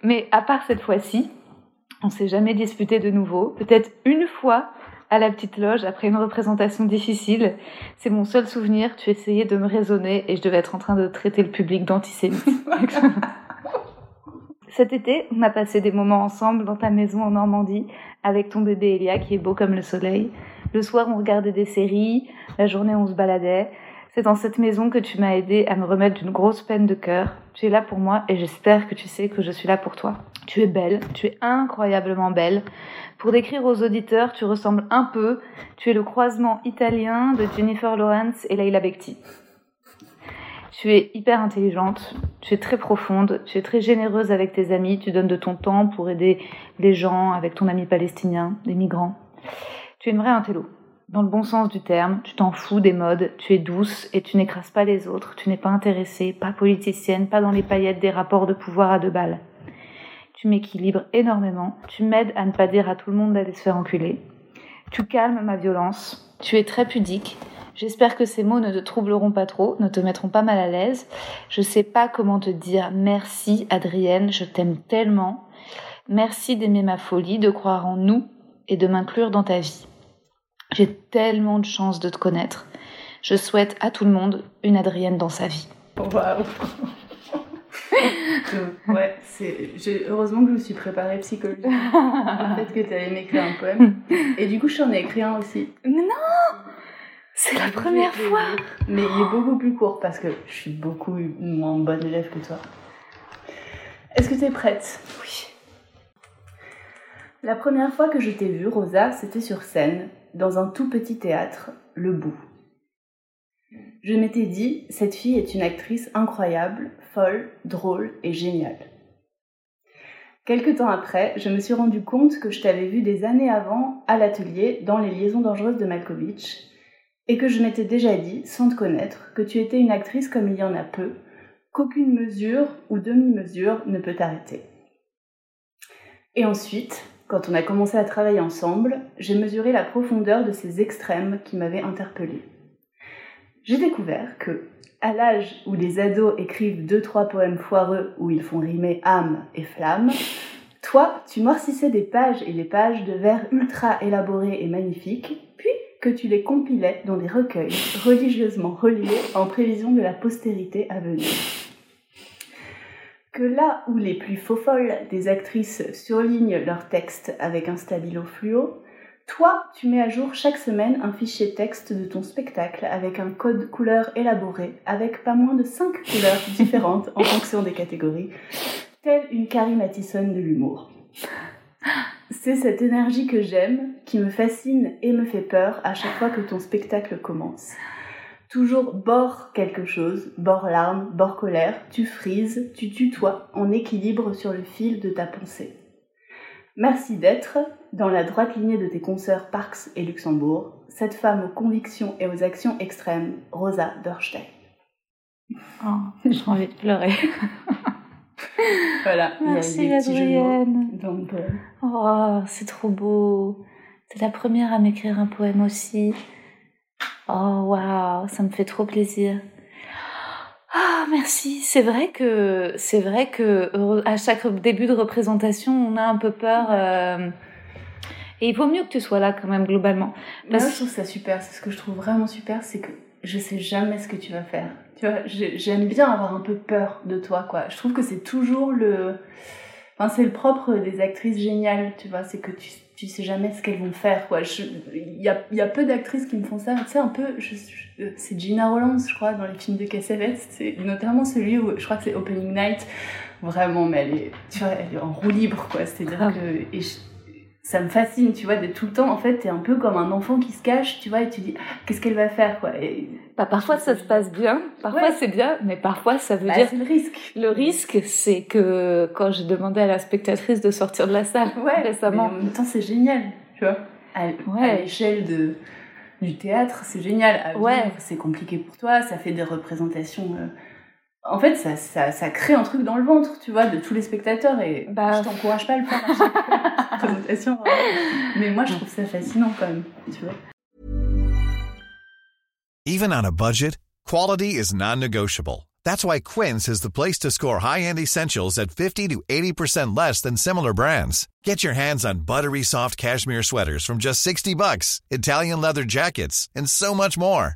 Mais à part cette fois-ci, on s'est jamais disputé de nouveau. Peut-être une fois à la petite loge après une représentation difficile. C'est mon seul souvenir. Tu essayais de me raisonner et je devais être en train de traiter le public d'antisémite. [laughs] Cet été, on a passé des moments ensemble dans ta maison en Normandie avec ton bébé Elia qui est beau comme le soleil. Le soir, on regardait des séries. La journée, on se baladait. C'est dans cette maison que tu m'as aidé à me remettre d'une grosse peine de cœur. Tu es là pour moi et j'espère que tu sais que je suis là pour toi. Tu es belle, tu es incroyablement belle. Pour décrire aux auditeurs, tu ressembles un peu. Tu es le croisement italien de Jennifer Lawrence et Leila Bekti. Tu es hyper intelligente, tu es très profonde, tu es très généreuse avec tes amis, tu donnes de ton temps pour aider les gens avec ton ami palestinien, les migrants. Tu es une vraie intello dans le bon sens du terme, tu t'en fous des modes, tu es douce et tu n'écrases pas les autres, tu n'es pas intéressée, pas politicienne, pas dans les paillettes des rapports de pouvoir à deux balles. Tu m'équilibres énormément, tu m'aides à ne pas dire à tout le monde d'aller se faire enculer. Tu calmes ma violence, tu es très pudique. J'espère que ces mots ne te troubleront pas trop, ne te mettront pas mal à l'aise. Je sais pas comment te dire merci Adrienne, je t'aime tellement. Merci d'aimer ma folie, de croire en nous et de m'inclure dans ta vie. J'ai tellement de chance de te connaître. Je souhaite à tout le monde une Adrienne dans sa vie. Waouh [laughs] Ouais, c'est... heureusement que je me suis préparée psychologiquement. Fait que tu allais m'écrire un poème. [laughs] Et du coup, je t'en ai écrit un aussi. Mais non C'est la première fois Mais il est beaucoup plus court parce que je suis beaucoup moins bonne élève que toi. Est-ce que tu es prête? Oui. La première fois que je t'ai vue, Rosa, c'était sur scène, dans un tout petit théâtre, Le Bout. Je m'étais dit, cette fille est une actrice incroyable, folle, drôle et géniale. Quelque temps après, je me suis rendu compte que je t'avais vu des années avant à l'atelier dans les liaisons dangereuses de Malkovich, et que je m'étais déjà dit, sans te connaître, que tu étais une actrice comme il y en a peu, qu'aucune mesure ou demi-mesure ne peut t'arrêter. Et ensuite, quand on a commencé à travailler ensemble, j'ai mesuré la profondeur de ces extrêmes qui m'avaient interpellée. J'ai découvert que, à l'âge où les ados écrivent deux trois poèmes foireux où ils font rimer âme et flamme, toi, tu morcissais des pages et des pages de vers ultra élaborés et magnifiques, que tu les compilais dans des recueils religieusement reliés en prévision de la postérité à venir que là où les plus faux folles des actrices surlignent leurs textes avec un stabilo fluo, toi, tu mets à jour chaque semaine un fichier texte de ton spectacle avec un code couleur élaboré, avec pas moins de 5 couleurs différentes en fonction des catégories, telle une Carrie Mathison de l'humour. C'est cette énergie que j'aime, qui me fascine et me fait peur à chaque fois que ton spectacle commence. Toujours bord quelque chose, bord larme, bord colère, tu frises, tu tutoies en équilibre sur le fil de ta pensée. Merci d'être, dans la droite lignée de tes consoeurs Parks et Luxembourg, cette femme aux convictions et aux actions extrêmes, Rosa Dorstein. Oh, j'ai envie de pleurer. [laughs] voilà, Merci Adrienne. Donc, euh, Oh, c'est trop beau. T'es la première à m'écrire un poème aussi. Oh, waouh, ça me fait trop plaisir. Ah merci, c'est vrai que c'est vrai que à chaque début de représentation, on a un peu peur. Euh, et il vaut mieux que tu sois là quand même globalement. Parce... je trouve ça super. C'est ce que je trouve vraiment super, c'est que je sais jamais ce que tu vas faire. Tu vois, j'aime bien avoir un peu peur de toi, quoi. Je trouve que c'est toujours le, enfin c'est le propre des actrices géniales, tu vois, c'est que tu tu sais jamais ce qu'elles vont faire quoi. Il y a, y a peu d'actrices qui me font ça. Tu sais un peu c'est Gina Rollins je crois dans les films de Cassavetes c'est notamment celui où je crois que c'est Opening Night. Vraiment mais elle est tu vois elle est en roue libre quoi. C'est à dire que et ça me fascine, tu vois, d'être tout le temps, en fait, t'es un peu comme un enfant qui se cache, tu vois, et tu dis, qu'est-ce qu'elle va faire, quoi. Et... Bah, parfois ça se passe bien, parfois c'est bien, mais parfois ça veut bah, dire. c'est le risque. Le risque, c'est que quand j'ai demandé à la spectatrice de sortir de la salle ouais, récemment. Mais en même temps, c'est génial, tu vois. À, ouais. l'échelle de, du théâtre, c'est génial. À ouais. c'est compliqué pour toi, ça fait des représentations. Euh, en fait, ça, ça, ça, crée un truc dans le ventre, tu vois, de tous les spectateurs. Et bah, je t'encourage pas à le faire à [laughs] chaque [laughs] présentation. Mais moi, je trouve ça fascinant quand même, tu vois. Even on a budget, quality is non-negotiable. That's why Quince is the place to score high-end essentials at 50 to 80% less than similar brands. Get your hands on buttery soft cashmere sweaters from just 60 bucks, Italian leather jackets, and so much more.